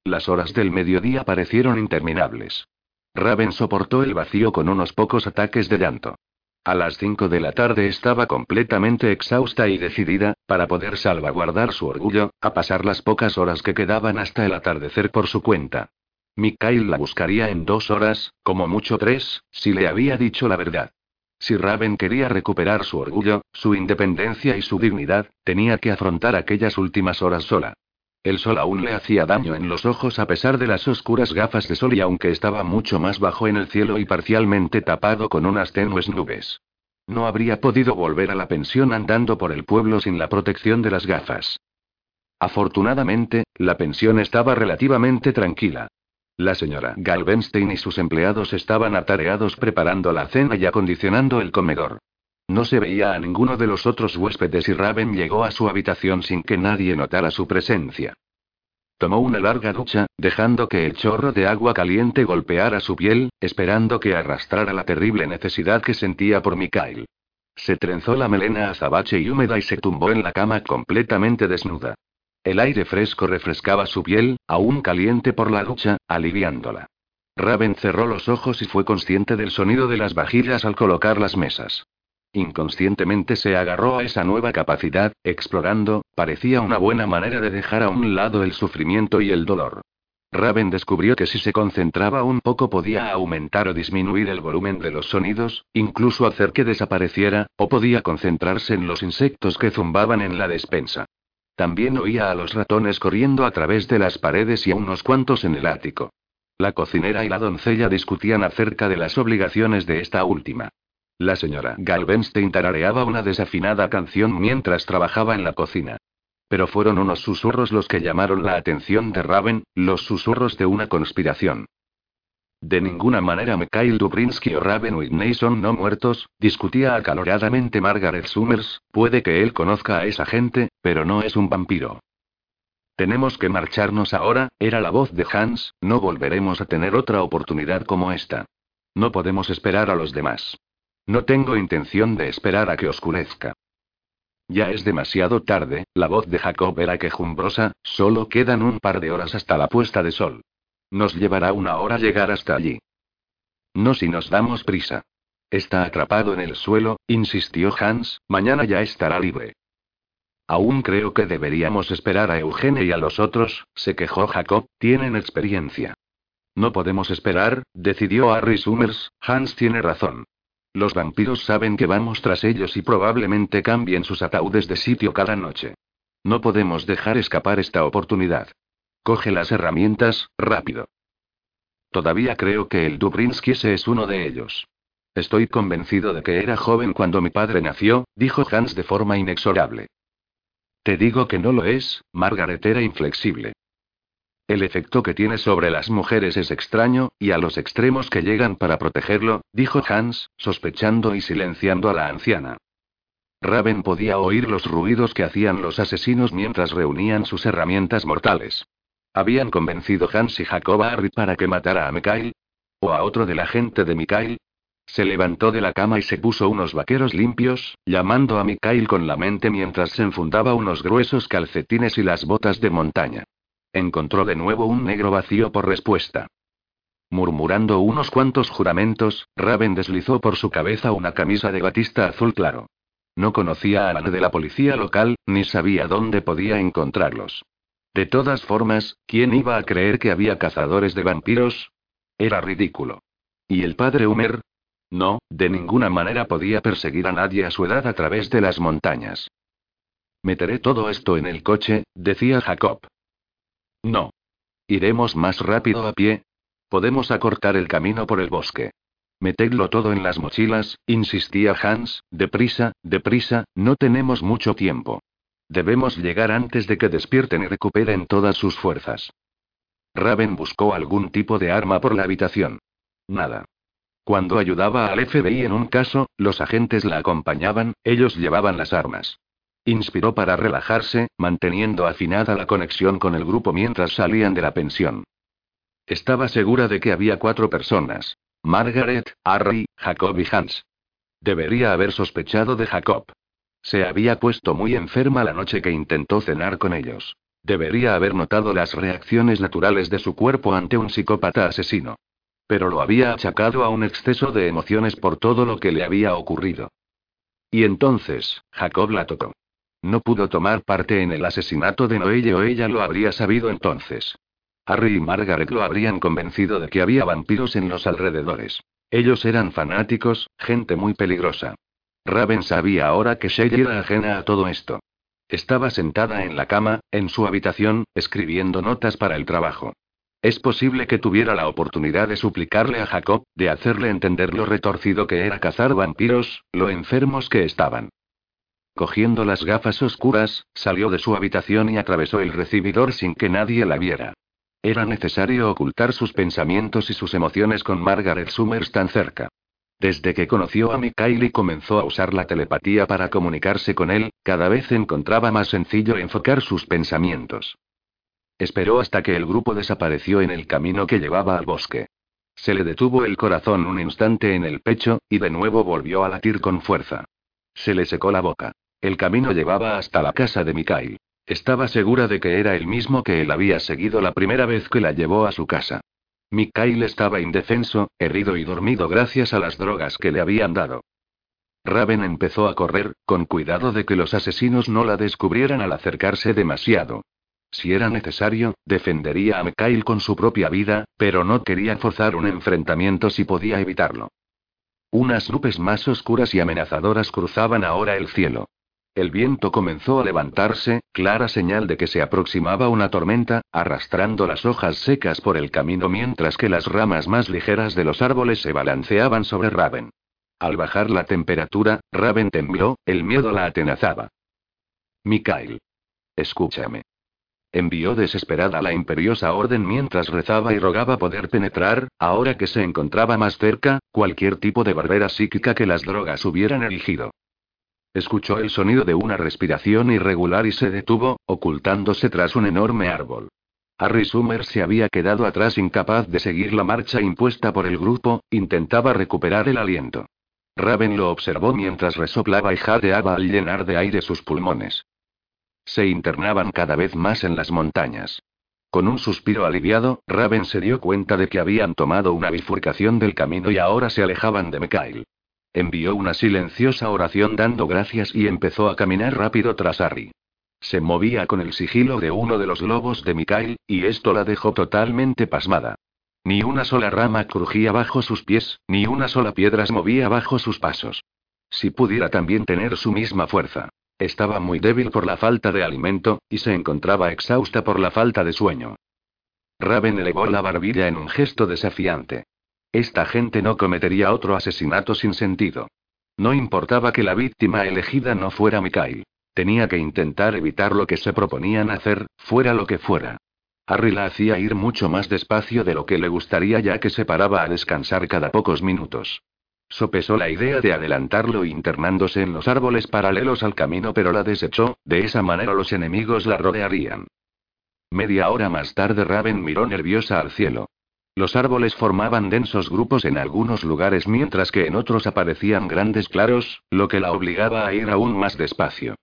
Las horas del mediodía parecieron interminables. Raven soportó el vacío con unos pocos ataques de llanto. A las cinco de la tarde estaba completamente exhausta y decidida, para poder salvaguardar su orgullo, a pasar las pocas horas que quedaban hasta el atardecer por su cuenta. Mikhail la buscaría en dos horas, como mucho tres, si le había dicho la verdad. Si Raven quería recuperar su orgullo, su independencia y su dignidad, tenía que afrontar aquellas últimas horas sola. El sol aún le hacía daño en los ojos a pesar de las oscuras gafas de sol y aunque estaba mucho más bajo en el cielo y parcialmente tapado con unas tenues nubes. No habría podido volver a la pensión andando por el pueblo sin la protección de las gafas. Afortunadamente, la pensión estaba relativamente tranquila. La señora Galvenstein y sus empleados estaban atareados preparando la cena y acondicionando el comedor. No se veía a ninguno de los otros huéspedes y Raven llegó a su habitación sin que nadie notara su presencia. Tomó una larga ducha, dejando que el chorro de agua caliente golpeara su piel, esperando que arrastrara la terrible necesidad que sentía por Mikhail. Se trenzó la melena azabache y húmeda y se tumbó en la cama completamente desnuda. El aire fresco refrescaba su piel, aún caliente por la ducha, aliviándola. Raven cerró los ojos y fue consciente del sonido de las vajillas al colocar las mesas. Inconscientemente se agarró a esa nueva capacidad, explorando, parecía una buena manera de dejar a un lado el sufrimiento y el dolor. Raven descubrió que si se concentraba un poco podía aumentar o disminuir el volumen de los sonidos, incluso hacer que desapareciera, o podía concentrarse en los insectos que zumbaban en la despensa. También oía a los ratones corriendo a través de las paredes y a unos cuantos en el ático. La cocinera y la doncella discutían acerca de las obligaciones de esta última. La señora Galvenstein tarareaba una desafinada canción mientras trabajaba en la cocina. Pero fueron unos susurros los que llamaron la atención de Raven, los susurros de una conspiración. De ninguna manera Mikhail Dubrinsky o Raven Whitney son no muertos, discutía acaloradamente Margaret Summers, puede que él conozca a esa gente, pero no es un vampiro. Tenemos que marcharnos ahora, era la voz de Hans, no volveremos a tener otra oportunidad como esta. No podemos esperar a los demás. No tengo intención de esperar a que oscurezca. Ya es demasiado tarde, la voz de Jacob era quejumbrosa, solo quedan un par de horas hasta la puesta de sol. Nos llevará una hora llegar hasta allí. No si nos damos prisa. Está atrapado en el suelo, insistió Hans, mañana ya estará libre. Aún creo que deberíamos esperar a Eugene y a los otros, se quejó Jacob, tienen experiencia. No podemos esperar, decidió Harry Summers, Hans tiene razón. Los vampiros saben que vamos tras ellos y probablemente cambien sus ataúdes de sitio cada noche. No podemos dejar escapar esta oportunidad. Coge las herramientas, rápido. Todavía creo que el Dubrinsky es uno de ellos. Estoy convencido de que era joven cuando mi padre nació, dijo Hans de forma inexorable. Te digo que no lo es, Margaret era inflexible. El efecto que tiene sobre las mujeres es extraño, y a los extremos que llegan para protegerlo, dijo Hans, sospechando y silenciando a la anciana. Raven podía oír los ruidos que hacían los asesinos mientras reunían sus herramientas mortales. ¿Habían convencido Hans y Jacob Harry para que matara a Mikhail? ¿O a otro de la gente de Mikhail? Se levantó de la cama y se puso unos vaqueros limpios, llamando a Mikhail con la mente mientras se enfundaba unos gruesos calcetines y las botas de montaña. Encontró de nuevo un negro vacío por respuesta. Murmurando unos cuantos juramentos, Raven deslizó por su cabeza una camisa de batista azul claro. No conocía a nadie de la policía local, ni sabía dónde podía encontrarlos. De todas formas, ¿quién iba a creer que había cazadores de vampiros? Era ridículo. ¿Y el padre Humer? No, de ninguna manera podía perseguir a nadie a su edad a través de las montañas. Meteré todo esto en el coche, decía Jacob. No. Iremos más rápido a pie. Podemos acortar el camino por el bosque. Metedlo todo en las mochilas, insistía Hans, deprisa, deprisa, no tenemos mucho tiempo. Debemos llegar antes de que despierten y recuperen todas sus fuerzas. Raven buscó algún tipo de arma por la habitación. Nada. Cuando ayudaba al FBI en un caso, los agentes la acompañaban, ellos llevaban las armas. Inspiró para relajarse, manteniendo afinada la conexión con el grupo mientras salían de la pensión. Estaba segura de que había cuatro personas. Margaret, Harry, Jacob y Hans. Debería haber sospechado de Jacob. Se había puesto muy enferma la noche que intentó cenar con ellos. Debería haber notado las reacciones naturales de su cuerpo ante un psicópata asesino. Pero lo había achacado a un exceso de emociones por todo lo que le había ocurrido. Y entonces, Jacob la tocó. No pudo tomar parte en el asesinato de Noelle o ella lo habría sabido entonces. Harry y Margaret lo habrían convencido de que había vampiros en los alrededores. Ellos eran fanáticos, gente muy peligrosa. Raven sabía ahora que Shelley era ajena a todo esto. Estaba sentada en la cama, en su habitación, escribiendo notas para el trabajo. Es posible que tuviera la oportunidad de suplicarle a Jacob, de hacerle entender lo retorcido que era cazar vampiros, lo enfermos que estaban. Cogiendo las gafas oscuras, salió de su habitación y atravesó el recibidor sin que nadie la viera. Era necesario ocultar sus pensamientos y sus emociones con Margaret Summers tan cerca. Desde que conoció a Mikhail y comenzó a usar la telepatía para comunicarse con él, cada vez encontraba más sencillo enfocar sus pensamientos. Esperó hasta que el grupo desapareció en el camino que llevaba al bosque. Se le detuvo el corazón un instante en el pecho, y de nuevo volvió a latir con fuerza. Se le secó la boca. El camino llevaba hasta la casa de Mikhail. Estaba segura de que era el mismo que él había seguido la primera vez que la llevó a su casa. Mikhail estaba indefenso, herido y dormido gracias a las drogas que le habían dado. Raven empezó a correr, con cuidado de que los asesinos no la descubrieran al acercarse demasiado. Si era necesario, defendería a Mikhail con su propia vida, pero no quería forzar un enfrentamiento si podía evitarlo. Unas nubes más oscuras y amenazadoras cruzaban ahora el cielo. El viento comenzó a levantarse, clara señal de que se aproximaba una tormenta, arrastrando las hojas secas por el camino mientras que las ramas más ligeras de los árboles se balanceaban sobre Raven. Al bajar la temperatura, Raven tembló, el miedo la atenazaba. Mikhail. Escúchame. Envió desesperada la imperiosa orden mientras rezaba y rogaba poder penetrar, ahora que se encontraba más cerca, cualquier tipo de barrera psíquica que las drogas hubieran erigido. Escuchó el sonido de una respiración irregular y se detuvo, ocultándose tras un enorme árbol. Harry Summer se había quedado atrás incapaz de seguir la marcha impuesta por el grupo, intentaba recuperar el aliento. Raven lo observó mientras resoplaba y jadeaba al llenar de aire sus pulmones. Se internaban cada vez más en las montañas. Con un suspiro aliviado, Raven se dio cuenta de que habían tomado una bifurcación del camino y ahora se alejaban de Mikhail. Envió una silenciosa oración dando gracias y empezó a caminar rápido tras Harry. Se movía con el sigilo de uno de los lobos de Mikhail, y esto la dejó totalmente pasmada. Ni una sola rama crujía bajo sus pies, ni una sola piedra se movía bajo sus pasos. Si pudiera también tener su misma fuerza. Estaba muy débil por la falta de alimento, y se encontraba exhausta por la falta de sueño. Raven elevó la barbilla en un gesto desafiante. Esta gente no cometería otro asesinato sin sentido. No importaba que la víctima elegida no fuera Mikhail. Tenía que intentar evitar lo que se proponían hacer, fuera lo que fuera. Harry la hacía ir mucho más despacio de lo que le gustaría ya que se paraba a descansar cada pocos minutos. Sopesó la idea de adelantarlo internándose en los árboles paralelos al camino, pero la desechó, de esa manera los enemigos la rodearían. Media hora más tarde Raven miró nerviosa al cielo. Los árboles formaban densos grupos en algunos lugares mientras que en otros aparecían grandes claros, lo que la obligaba a ir aún más despacio.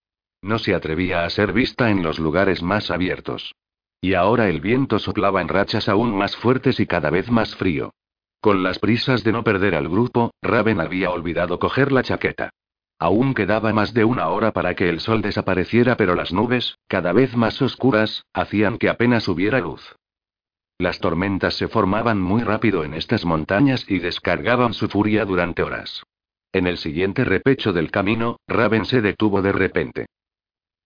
No se atrevía a ser vista en los lugares más abiertos. Y ahora el viento soplaba en rachas aún más fuertes y cada vez más frío. Con las prisas de no perder al grupo, Raven había olvidado coger la chaqueta. Aún quedaba más de una hora para que el sol desapareciera, pero las nubes, cada vez más oscuras, hacían que apenas hubiera luz. Las tormentas se formaban muy rápido en estas montañas y descargaban su furia durante horas. En el siguiente repecho del camino, Raven se detuvo de repente.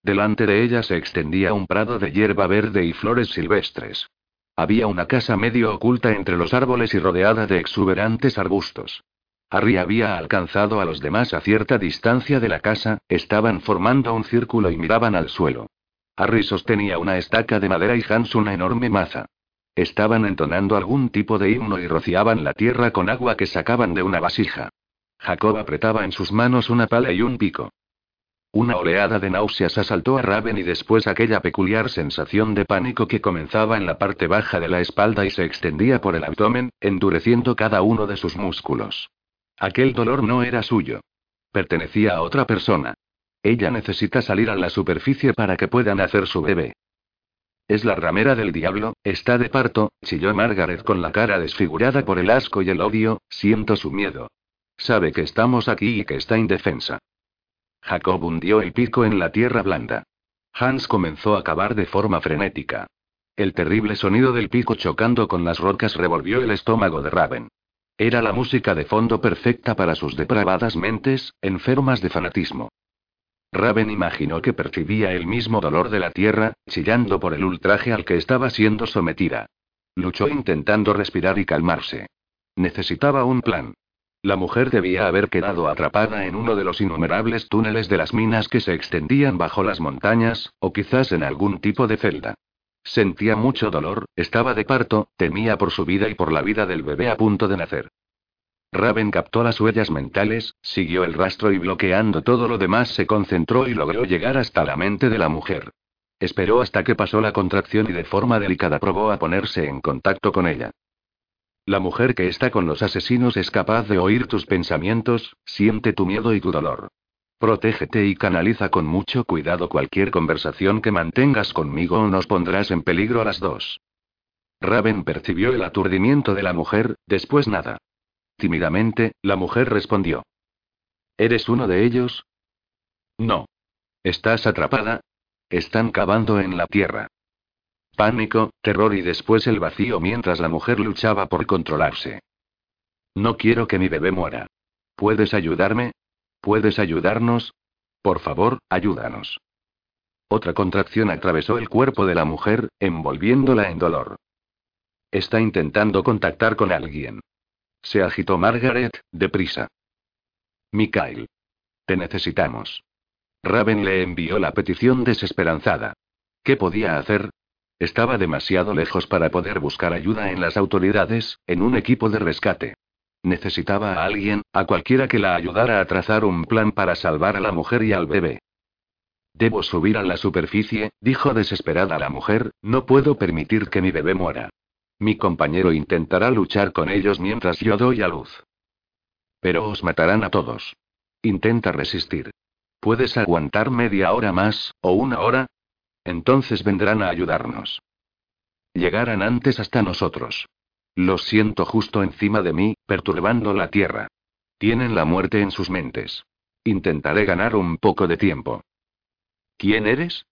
Delante de ella se extendía un prado de hierba verde y flores silvestres. Había una casa medio oculta entre los árboles y rodeada de exuberantes arbustos. Harry había alcanzado a los demás a cierta distancia de la casa, estaban formando un círculo y miraban al suelo. Harry sostenía una estaca de madera y Hans una enorme maza. Estaban entonando algún tipo de himno y rociaban la tierra con agua que sacaban de una vasija. Jacob apretaba en sus manos una pala y un pico. Una oleada de náuseas asaltó a Raven y después aquella peculiar sensación de pánico que comenzaba en la parte baja de la espalda y se extendía por el abdomen, endureciendo cada uno de sus músculos. Aquel dolor no era suyo. Pertenecía a otra persona. Ella necesita salir a la superficie para que pueda nacer su bebé. Es la ramera del diablo, está de parto, chilló Margaret con la cara desfigurada por el asco y el odio, siento su miedo. Sabe que estamos aquí y que está indefensa. Jacob hundió el pico en la tierra blanda. Hans comenzó a cavar de forma frenética. El terrible sonido del pico chocando con las rocas revolvió el estómago de Raven. Era la música de fondo perfecta para sus depravadas mentes, enfermas de fanatismo. Raven imaginó que percibía el mismo dolor de la tierra, chillando por el ultraje al que estaba siendo sometida. Luchó intentando respirar y calmarse. Necesitaba un plan. La mujer debía haber quedado atrapada en uno de los innumerables túneles de las minas que se extendían bajo las montañas, o quizás en algún tipo de celda. Sentía mucho dolor, estaba de parto, temía por su vida y por la vida del bebé a punto de nacer. Raven captó las huellas mentales, siguió el rastro y bloqueando todo lo demás se concentró y logró llegar hasta la mente de la mujer. Esperó hasta que pasó la contracción y de forma delicada probó a ponerse en contacto con ella. La mujer que está con los asesinos es capaz de oír tus pensamientos, siente tu miedo y tu dolor. Protégete y canaliza con mucho cuidado cualquier conversación que mantengas conmigo o nos pondrás en peligro a las dos. Raven percibió el aturdimiento de la mujer, después nada. Tímidamente, la mujer respondió. ¿Eres uno de ellos? No. ¿Estás atrapada? Están cavando en la tierra. Pánico, terror y después el vacío mientras la mujer luchaba por controlarse. No quiero que mi bebé muera. ¿Puedes ayudarme? ¿Puedes ayudarnos? Por favor, ayúdanos. Otra contracción atravesó el cuerpo de la mujer, envolviéndola en dolor. Está intentando contactar con alguien. Se agitó Margaret, deprisa. Mikhail. Te necesitamos. Raven le envió la petición desesperanzada. ¿Qué podía hacer? Estaba demasiado lejos para poder buscar ayuda en las autoridades, en un equipo de rescate. Necesitaba a alguien, a cualquiera que la ayudara a trazar un plan para salvar a la mujer y al bebé. Debo subir a la superficie, dijo desesperada la mujer, no puedo permitir que mi bebé muera. Mi compañero intentará luchar con ellos mientras yo doy a luz. Pero os matarán a todos. Intenta resistir. ¿Puedes aguantar media hora más, o una hora? Entonces vendrán a ayudarnos. Llegarán antes hasta nosotros. Los siento justo encima de mí, perturbando la tierra. Tienen la muerte en sus mentes. Intentaré ganar un poco de tiempo. ¿Quién eres?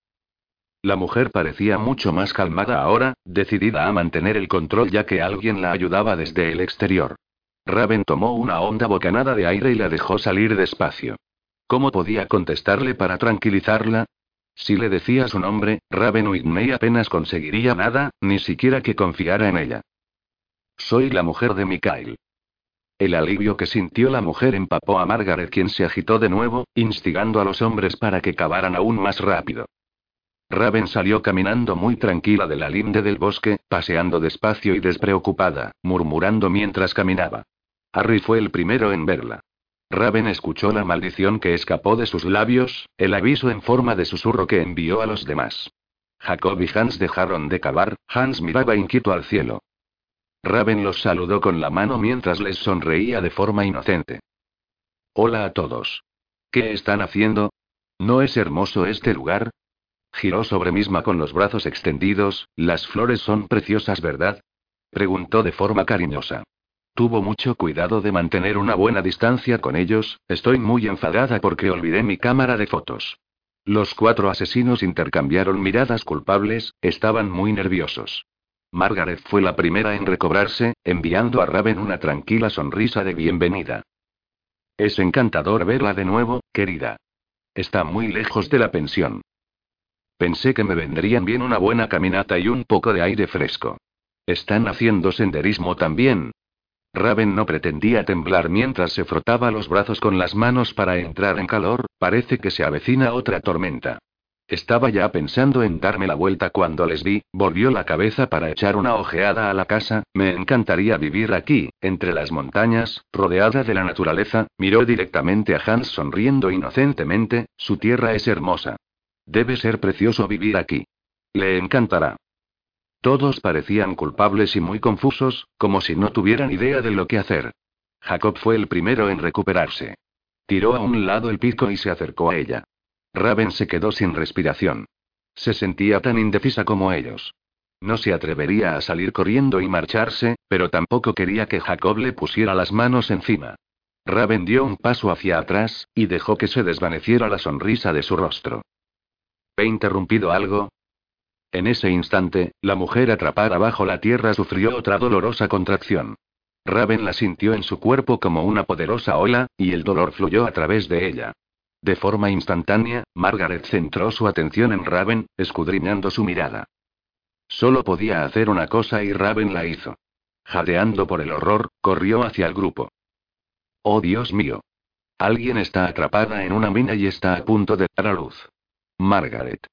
La mujer parecía mucho más calmada ahora, decidida a mantener el control ya que alguien la ayudaba desde el exterior. Raven tomó una honda bocanada de aire y la dejó salir despacio. ¿Cómo podía contestarle para tranquilizarla? Si le decía su nombre, Raven Whitney apenas conseguiría nada, ni siquiera que confiara en ella. Soy la mujer de Mikhail. El alivio que sintió la mujer empapó a Margaret, quien se agitó de nuevo, instigando a los hombres para que cavaran aún más rápido. Raven salió caminando muy tranquila de la linde del bosque, paseando despacio y despreocupada, murmurando mientras caminaba. Harry fue el primero en verla. Raven escuchó la maldición que escapó de sus labios, el aviso en forma de susurro que envió a los demás. Jacob y Hans dejaron de cavar, Hans miraba inquieto al cielo. Raven los saludó con la mano mientras les sonreía de forma inocente. Hola a todos. ¿Qué están haciendo? ¿No es hermoso este lugar? Giró sobre misma con los brazos extendidos, las flores son preciosas, ¿verdad? Preguntó de forma cariñosa. Tuvo mucho cuidado de mantener una buena distancia con ellos, estoy muy enfadada porque olvidé mi cámara de fotos. Los cuatro asesinos intercambiaron miradas culpables, estaban muy nerviosos. Margaret fue la primera en recobrarse, enviando a Raven una tranquila sonrisa de bienvenida. Es encantador verla de nuevo, querida. Está muy lejos de la pensión. Pensé que me vendrían bien una buena caminata y un poco de aire fresco. ¿Están haciendo senderismo también? Raven no pretendía temblar mientras se frotaba los brazos con las manos para entrar en calor, parece que se avecina otra tormenta. Estaba ya pensando en darme la vuelta cuando les vi, volvió la cabeza para echar una ojeada a la casa, me encantaría vivir aquí, entre las montañas, rodeada de la naturaleza, miró directamente a Hans sonriendo inocentemente, su tierra es hermosa. Debe ser precioso vivir aquí. Le encantará. Todos parecían culpables y muy confusos, como si no tuvieran idea de lo que hacer. Jacob fue el primero en recuperarse. Tiró a un lado el pico y se acercó a ella. Raven se quedó sin respiración. Se sentía tan indecisa como ellos. No se atrevería a salir corriendo y marcharse, pero tampoco quería que Jacob le pusiera las manos encima. Raven dio un paso hacia atrás, y dejó que se desvaneciera la sonrisa de su rostro. ¿He interrumpido algo? En ese instante, la mujer atrapada bajo la tierra sufrió otra dolorosa contracción. Raven la sintió en su cuerpo como una poderosa ola, y el dolor fluyó a través de ella. De forma instantánea, Margaret centró su atención en Raven, escudriñando su mirada. Solo podía hacer una cosa y Raven la hizo. Jadeando por el horror, corrió hacia el grupo. Oh Dios mío. Alguien está atrapada en una mina y está a punto de dar a luz. Margaret.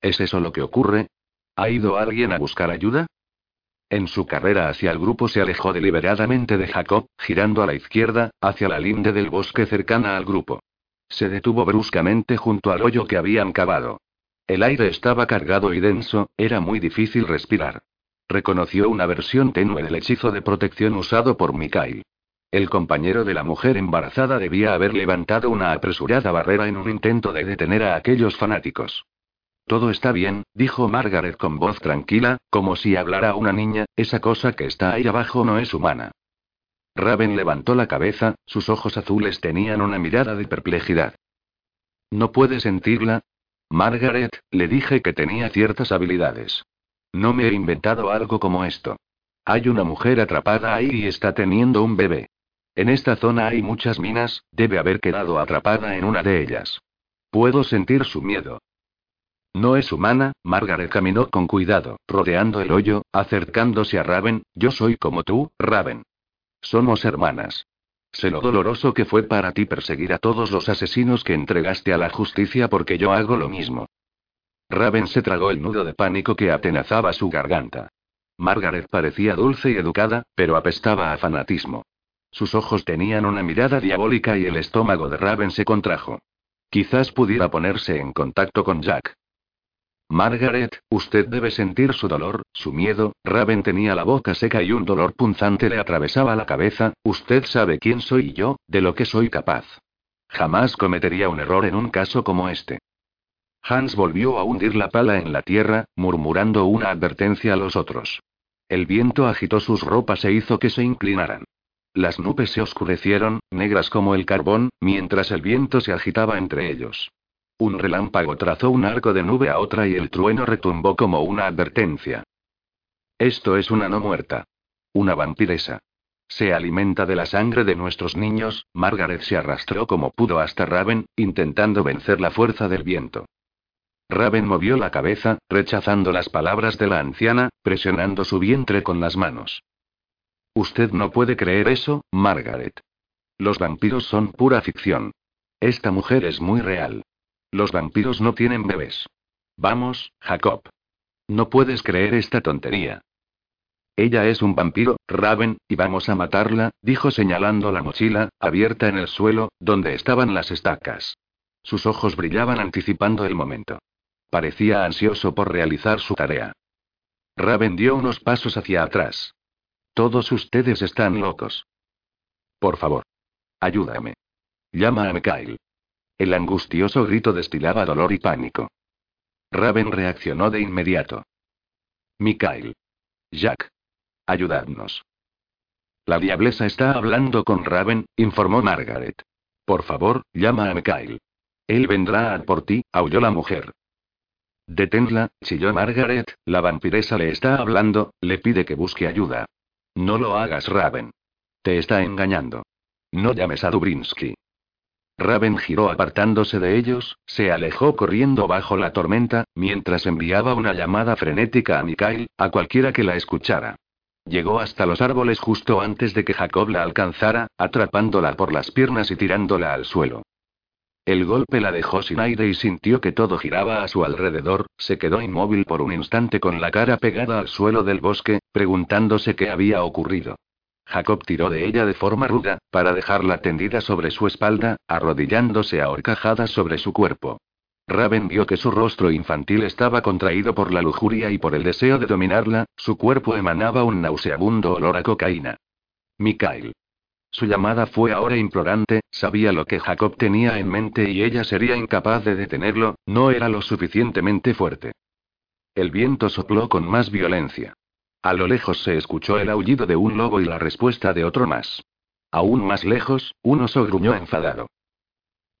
¿Es eso lo que ocurre? ¿Ha ido alguien a buscar ayuda? En su carrera hacia el grupo se alejó deliberadamente de Jacob, girando a la izquierda, hacia la linde del bosque cercana al grupo. Se detuvo bruscamente junto al hoyo que habían cavado. El aire estaba cargado y denso, era muy difícil respirar. Reconoció una versión tenue del hechizo de protección usado por Mikael. El compañero de la mujer embarazada debía haber levantado una apresurada barrera en un intento de detener a aquellos fanáticos. Todo está bien, dijo Margaret con voz tranquila, como si hablara una niña, esa cosa que está ahí abajo no es humana. Raven levantó la cabeza, sus ojos azules tenían una mirada de perplejidad. ¿No puede sentirla? Margaret, le dije que tenía ciertas habilidades. No me he inventado algo como esto. Hay una mujer atrapada ahí y está teniendo un bebé. En esta zona hay muchas minas, debe haber quedado atrapada en una de ellas. Puedo sentir su miedo. No es humana, Margaret caminó con cuidado, rodeando el hoyo, acercándose a Raven, yo soy como tú, Raven. Somos hermanas. Sé lo doloroso que fue para ti perseguir a todos los asesinos que entregaste a la justicia porque yo hago lo mismo. Raven se tragó el nudo de pánico que atenazaba su garganta. Margaret parecía dulce y educada, pero apestaba a fanatismo. Sus ojos tenían una mirada diabólica y el estómago de Raven se contrajo. Quizás pudiera ponerse en contacto con Jack. Margaret, usted debe sentir su dolor, su miedo. Raven tenía la boca seca y un dolor punzante le atravesaba la cabeza. Usted sabe quién soy yo, de lo que soy capaz. Jamás cometería un error en un caso como este. Hans volvió a hundir la pala en la tierra, murmurando una advertencia a los otros. El viento agitó sus ropas e hizo que se inclinaran. Las nubes se oscurecieron, negras como el carbón, mientras el viento se agitaba entre ellos. Un relámpago trazó un arco de nube a otra y el trueno retumbó como una advertencia. Esto es una no muerta. Una vampiresa. Se alimenta de la sangre de nuestros niños. Margaret se arrastró como pudo hasta Raven, intentando vencer la fuerza del viento. Raven movió la cabeza, rechazando las palabras de la anciana, presionando su vientre con las manos. Usted no puede creer eso, Margaret. Los vampiros son pura ficción. Esta mujer es muy real. Los vampiros no tienen bebés. Vamos, Jacob. No puedes creer esta tontería. Ella es un vampiro, Raven, y vamos a matarla, dijo señalando la mochila, abierta en el suelo, donde estaban las estacas. Sus ojos brillaban anticipando el momento. Parecía ansioso por realizar su tarea. Raven dio unos pasos hacia atrás. Todos ustedes están locos. Por favor. Ayúdame. Llama a Mikhail. El angustioso grito destilaba dolor y pánico. Raven reaccionó de inmediato. Mikhail. Jack. Ayudadnos. La diablesa está hablando con Raven, informó Margaret. Por favor, llama a Mikhail. Él vendrá a por ti, aulló la mujer. Deténla, chilló Margaret, la vampiresa le está hablando, le pide que busque ayuda. No lo hagas, Raven. Te está engañando. No llames a Dubrinsky. Raven giró apartándose de ellos, se alejó corriendo bajo la tormenta, mientras enviaba una llamada frenética a Mikhail, a cualquiera que la escuchara. Llegó hasta los árboles justo antes de que Jacob la alcanzara, atrapándola por las piernas y tirándola al suelo. El golpe la dejó sin aire y sintió que todo giraba a su alrededor, se quedó inmóvil por un instante con la cara pegada al suelo del bosque, preguntándose qué había ocurrido. Jacob tiró de ella de forma ruda, para dejarla tendida sobre su espalda, arrodillándose a horcajadas sobre su cuerpo. Raven vio que su rostro infantil estaba contraído por la lujuria y por el deseo de dominarla, su cuerpo emanaba un nauseabundo olor a cocaína. Mikhail. Su llamada fue ahora implorante, sabía lo que Jacob tenía en mente y ella sería incapaz de detenerlo, no era lo suficientemente fuerte. El viento sopló con más violencia. A lo lejos se escuchó el aullido de un lobo y la respuesta de otro más. Aún más lejos, un oso gruñó enfadado.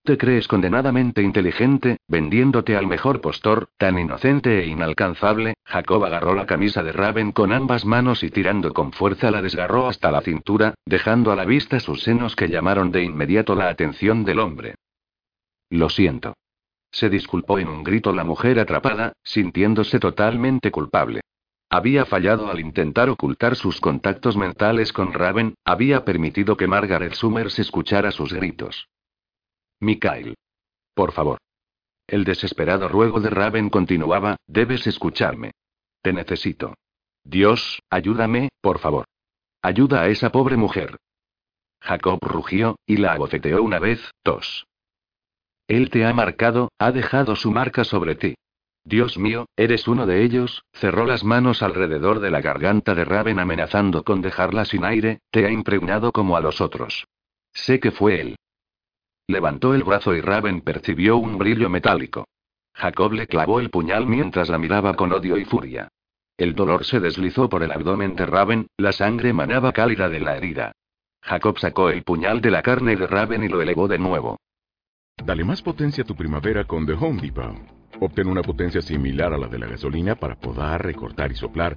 ¿Te crees condenadamente inteligente, vendiéndote al mejor postor, tan inocente e inalcanzable? Jacob agarró la camisa de Raven con ambas manos y tirando con fuerza la desgarró hasta la cintura, dejando a la vista sus senos que llamaron de inmediato la atención del hombre. Lo siento. Se disculpó en un grito la mujer atrapada, sintiéndose totalmente culpable. Había fallado al intentar ocultar sus contactos mentales con Raven, había permitido que Margaret Summers escuchara sus gritos. Mikhail. Por favor. El desesperado ruego de Raven continuaba, debes escucharme. Te necesito. Dios, ayúdame, por favor. Ayuda a esa pobre mujer. Jacob rugió, y la abofeteó una vez, tos. Él te ha marcado, ha dejado su marca sobre ti. Dios mío, eres uno de ellos, cerró las manos alrededor de la garganta de Raven amenazando con dejarla sin aire, te ha impregnado como a los otros. Sé que fue él. Levantó el brazo y Raven percibió un brillo metálico. Jacob le clavó el puñal mientras la miraba con odio y furia. El dolor se deslizó por el abdomen de Raven, la sangre manaba cálida de la herida. Jacob sacó el puñal de la carne de Raven y lo elevó de nuevo. Dale más potencia a tu primavera con The Home Depot. Obtén una potencia similar a la de la gasolina para podar, recortar y soplar